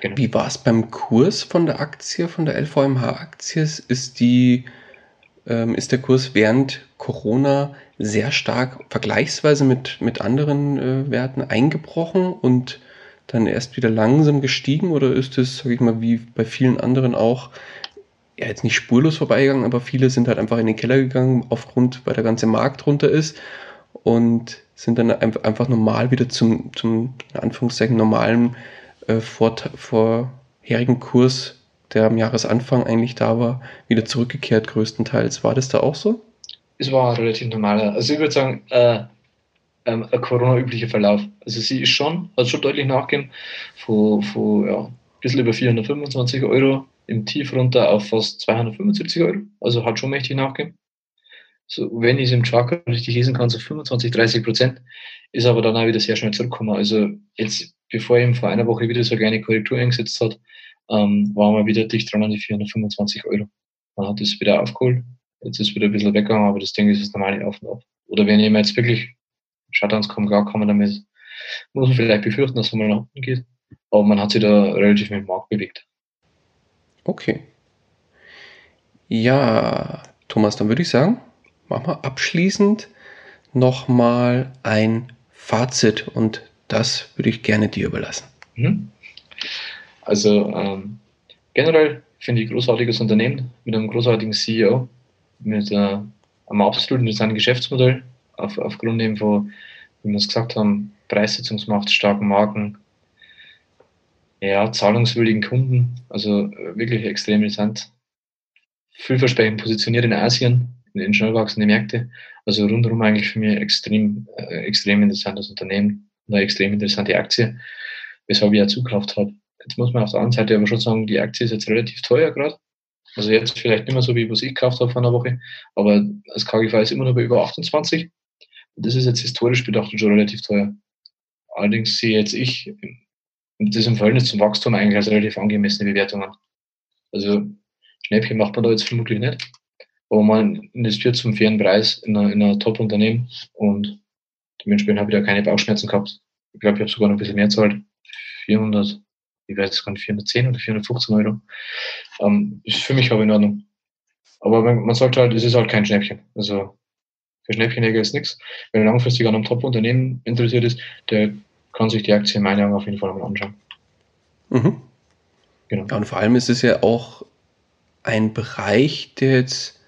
Genau. Wie war es beim Kurs von der Aktie, von der LVMH-Aktie? Ist die, ähm, ist der Kurs während Corona sehr stark vergleichsweise mit, mit anderen äh, Werten eingebrochen und dann erst wieder langsam gestiegen? Oder ist es, sage ich mal, wie bei vielen anderen auch ja, jetzt nicht spurlos vorbeigegangen, aber viele sind halt einfach in den Keller gegangen, aufgrund, weil der ganze Markt runter ist und sind dann einfach normal wieder zum, zum in Anführungszeichen, normalen äh, vor, vorherigen Kurs, der am Jahresanfang eigentlich da war, wieder zurückgekehrt größtenteils. War das da auch so? Es war relativ normaler. Also ich würde sagen, äh, ähm, ein Corona-üblicher Verlauf. Also sie ist schon, hat schon deutlich nachgegeben, von, von ja, ein bisschen über 425 Euro im Tief runter auf fast 275 Euro. Also hat schon mächtig nachgegeben. So, wenn ich es im Chart richtig lesen kann, so 25, 30 Prozent, ist aber dann auch wieder sehr schnell zurückgekommen. Also jetzt, bevor er vor einer Woche wieder so eine kleine Korrektur eingesetzt hat, ähm, waren wir wieder dicht dran an die 425 Euro. Dann hat es wieder aufgeholt. Jetzt ist wieder ein bisschen weggegangen, aber das ich ist das normale Auf und Ab. Oder wenn jemand jetzt wirklich Shutdowns kommen, gar kann man damit, muss man vielleicht befürchten, dass es mal nach unten geht. Aber man hat sich da relativ mit dem Markt bewegt. Okay. Ja, Thomas, dann würde ich sagen, machen wir abschließend nochmal ein Fazit und das würde ich gerne dir überlassen. Mhm. Also ähm, generell finde ich großartiges Unternehmen mit einem großartigen CEO, mit äh, einem absolut interessanten Geschäftsmodell, auf, aufgrund eben von, wie wir es gesagt haben, Preissetzungsmacht, starken Marken, ja, zahlungswürdigen Kunden, also äh, wirklich extrem interessant. Vielversprechend positioniert in Asien, in schnell wachsenden Märkte. Also rundherum eigentlich für mich extrem, äh, extrem interessantes Unternehmen, eine extrem interessante Aktie, weshalb ich ja zukauft habe. Jetzt muss man auf der anderen Seite aber schon sagen, die Aktie ist jetzt relativ teuer gerade. Also jetzt vielleicht nicht mehr so, wie was ich gekauft habe vor einer Woche, aber das KGV ist immer noch bei über 28. Und das ist jetzt historisch betrachtet schon relativ teuer. Allerdings sehe jetzt ich das im Verhältnis zum Wachstum eigentlich als relativ angemessene Bewertungen. Also Schnäppchen macht man da jetzt vermutlich nicht. Aber man investiert zum fairen Preis in einer Top-Unternehmen und dementsprechend habe ich da keine Bauchschmerzen gehabt. Ich glaube, ich habe sogar noch ein bisschen mehr zahlt. 400, ich weiß es gar nicht, 410 oder 415 Euro. Ähm, ist für mich aber in Ordnung. Aber man, sollte halt, es ist halt kein Schnäppchen. Also für Schnäppchenjäger ist nichts. Wenn er langfristig an einem Top-Unternehmen interessiert ist, der kann sich die Aktie in meinen Augen auf jeden Fall mal anschauen. Mhm. Genau. Ja, und vor allem ist es ja auch ein Bereich, der jetzt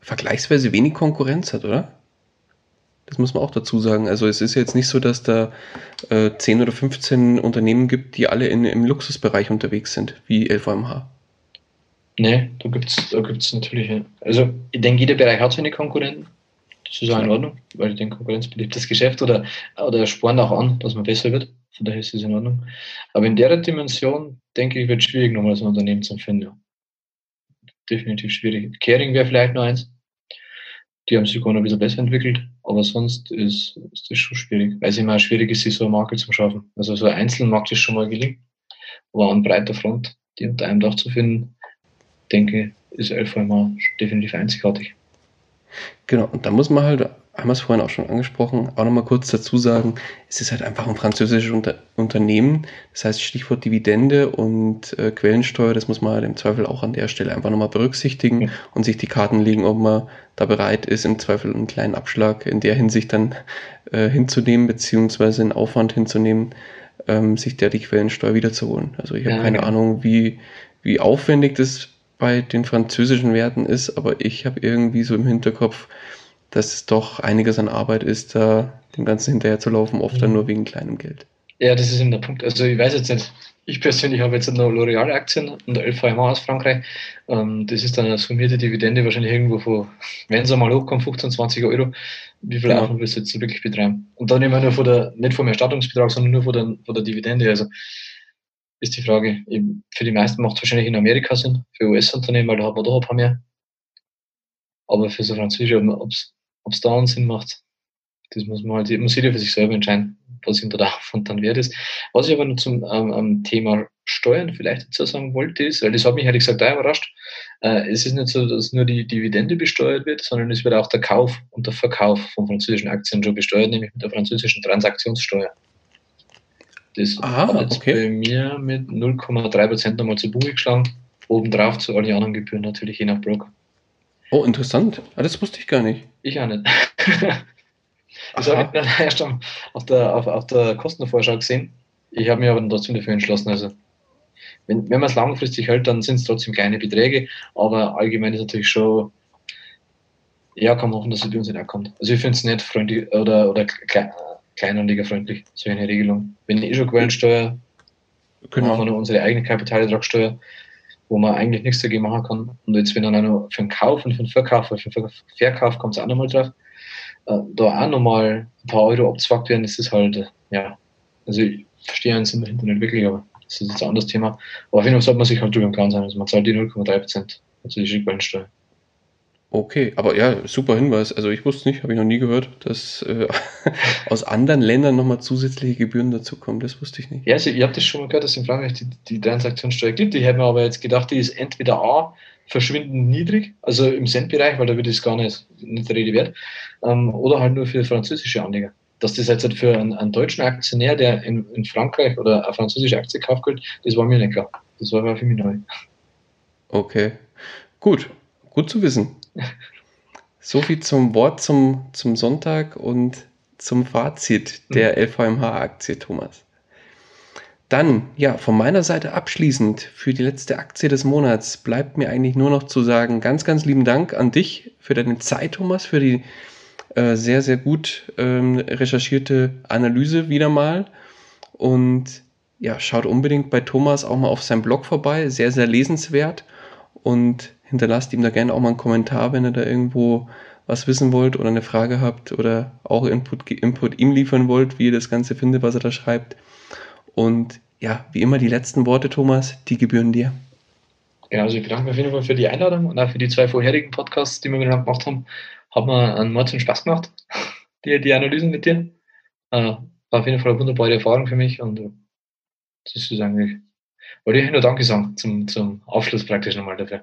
vergleichsweise wenig Konkurrenz hat, oder? Das muss man auch dazu sagen. Also es ist jetzt nicht so, dass da äh, 10 oder 15 Unternehmen gibt, die alle in, im Luxusbereich unterwegs sind, wie LVMH. Nee, da gibt es da gibt's natürlich. Also ich denke, jeder Bereich hat seine Konkurrenten. Das ist auch in Ordnung, weil ich denke, Konkurrenz belebt das Geschäft oder, oder spornt auch an, dass man besser wird. Von daher ist es in Ordnung. Aber in der Dimension, denke ich, wird es schwierig, nochmal so ein Unternehmen zu finden. Definitiv schwierig. Caring wäre vielleicht noch eins. Die haben sich noch ein bisschen besser entwickelt, aber sonst ist, ist das schon schwierig, weil es immer schwierig ist, sich so eine Marke zu schaffen. Also so ein Einzelmarkt ist schon mal gelingen, aber an breiter Front, die unter einem Dach zu finden, denke, ist LVMH definitiv einzigartig. Genau, und da muss man halt, haben wir es vorhin auch schon angesprochen, auch nochmal kurz dazu sagen, es ist halt einfach ein französisches Unter Unternehmen. Das heißt, Stichwort Dividende und äh, Quellensteuer, das muss man halt im Zweifel auch an der Stelle einfach nochmal berücksichtigen ja. und sich die Karten legen, ob man da bereit ist, im Zweifel einen kleinen Abschlag in der Hinsicht dann äh, hinzunehmen, beziehungsweise einen Aufwand hinzunehmen, ähm, sich der die Quellensteuer wiederzuholen. Also ich habe ja, keine ja. Ahnung, wie, wie aufwendig das bei den französischen Werten ist, aber ich habe irgendwie so im Hinterkopf, dass es doch einiges an Arbeit ist, da dem Ganzen hinterher zu laufen, oft dann mhm. nur wegen kleinem Geld. Ja, das ist eben der Punkt. Also ich weiß jetzt nicht, ich persönlich habe jetzt noch L'Oreal-Aktien und LVMH aus Frankreich. Ähm, das ist dann eine summierte Dividende wahrscheinlich irgendwo von, wenn es einmal hochkommt, 15, 20 Euro. Wie viel genau. Aufwand willst du jetzt wirklich betreiben? Und dann immer nur von der, nicht vom Erstattungsbetrag, sondern nur von der, von der Dividende. Also ist die Frage. Für die meisten macht es wahrscheinlich in Amerika Sinn, für US-Unternehmen, weil da hat man doch ein paar mehr. Aber für so französische, ob es da einen Sinn macht, das muss man halt, muss jeder für sich selber entscheiden, was ihm da der Aufwand dann wert ist. Was ich aber noch zum ähm, Thema Steuern vielleicht dazu sagen wollte, ist, weil das hat mich ehrlich gesagt auch überrascht, äh, es ist nicht so, dass nur die Dividende besteuert wird, sondern es wird auch der Kauf und der Verkauf von französischen Aktien schon besteuert, nämlich mit der französischen Transaktionssteuer. Das Aha, hat jetzt okay. bei mir mit 0,3% nochmal zu Buche geschlagen. Obendrauf zu allen anderen Gebühren natürlich je nach Broker. Oh, interessant. Ah, das wusste ich gar nicht. Ich auch nicht. das habe ich dann erst auf der, auf, auf der Kostenvorschau gesehen. Ich habe mich aber trotzdem dafür entschlossen. Also, wenn, wenn man es langfristig hält, dann sind es trotzdem kleine Beträge, aber allgemein ist natürlich schon, ja, kann man hoffen, dass es bei uns nicht auch kommt. Also, ich finde es nicht freundlich oder, oder kleinanlegerfreundlich, so eine Regelung. Wenn ich eh schon Quellensteuer, machen wir noch unsere eigene Kapitalertragssteuer, wo man eigentlich nichts dagegen machen kann. Und jetzt, wenn dann auch noch für den Kauf und für den Verkauf, für den Verkauf kommt es auch nochmal drauf, äh, da auch nochmal ein paar Euro abzwackt werden, ist das halt, äh, ja, also ich verstehe einen Sinn dahinter nicht wirklich, aber das ist jetzt ein anderes Thema. Aber auf jeden Fall sollte man sich halt drüber im Klaren sein. Also man zahlt die 0,3 Prozent, also die Schrittwellensteuer. Okay, aber ja, super Hinweis. Also ich wusste nicht, habe ich noch nie gehört, dass äh, aus anderen Ländern nochmal zusätzliche Gebühren dazukommen. Das wusste ich nicht. Ja, also ich habe das schon mal gehört, dass es in Frankreich die, die Transaktionssteuer gibt. Ich hätte mir aber jetzt gedacht, die ist entweder A, verschwindend niedrig, also im Centbereich, weil da wird es gar nicht, nicht der Rede wert, ähm, oder halt nur für französische Anleger. Dass das jetzt halt für einen, einen deutschen Aktionär, der in, in, Frankreich oder eine französische Aktie kauft, das war mir nicht klar. Das war für mich neu. Okay, gut, gut zu wissen. So viel zum Wort zum, zum Sonntag und zum Fazit der LVMH-Aktie, Thomas. Dann, ja, von meiner Seite abschließend für die letzte Aktie des Monats bleibt mir eigentlich nur noch zu sagen, ganz, ganz lieben Dank an dich für deine Zeit, Thomas, für die äh, sehr, sehr gut ähm, recherchierte Analyse wieder mal. Und ja, schaut unbedingt bei Thomas auch mal auf seinem Blog vorbei, sehr, sehr lesenswert. Und hinterlasst ihm da gerne auch mal einen Kommentar, wenn ihr da irgendwo was wissen wollt oder eine Frage habt oder auch Input, Input ihm liefern wollt, wie ihr das Ganze findet, was er da schreibt. Und ja, wie immer die letzten Worte, Thomas, die gebühren dir. Genau, also ich bedanke mich auf jeden Fall für die Einladung und auch für die zwei vorherigen Podcasts, die wir miteinander gemacht haben. Hat mir einen Mordsinn Spaß gemacht, die, die Analysen mit dir. Äh, war auf jeden Fall eine wunderbare Erfahrung für mich und das ist eigentlich, wollte ich nur Danke sagen zum, zum Abschluss praktisch nochmal dafür.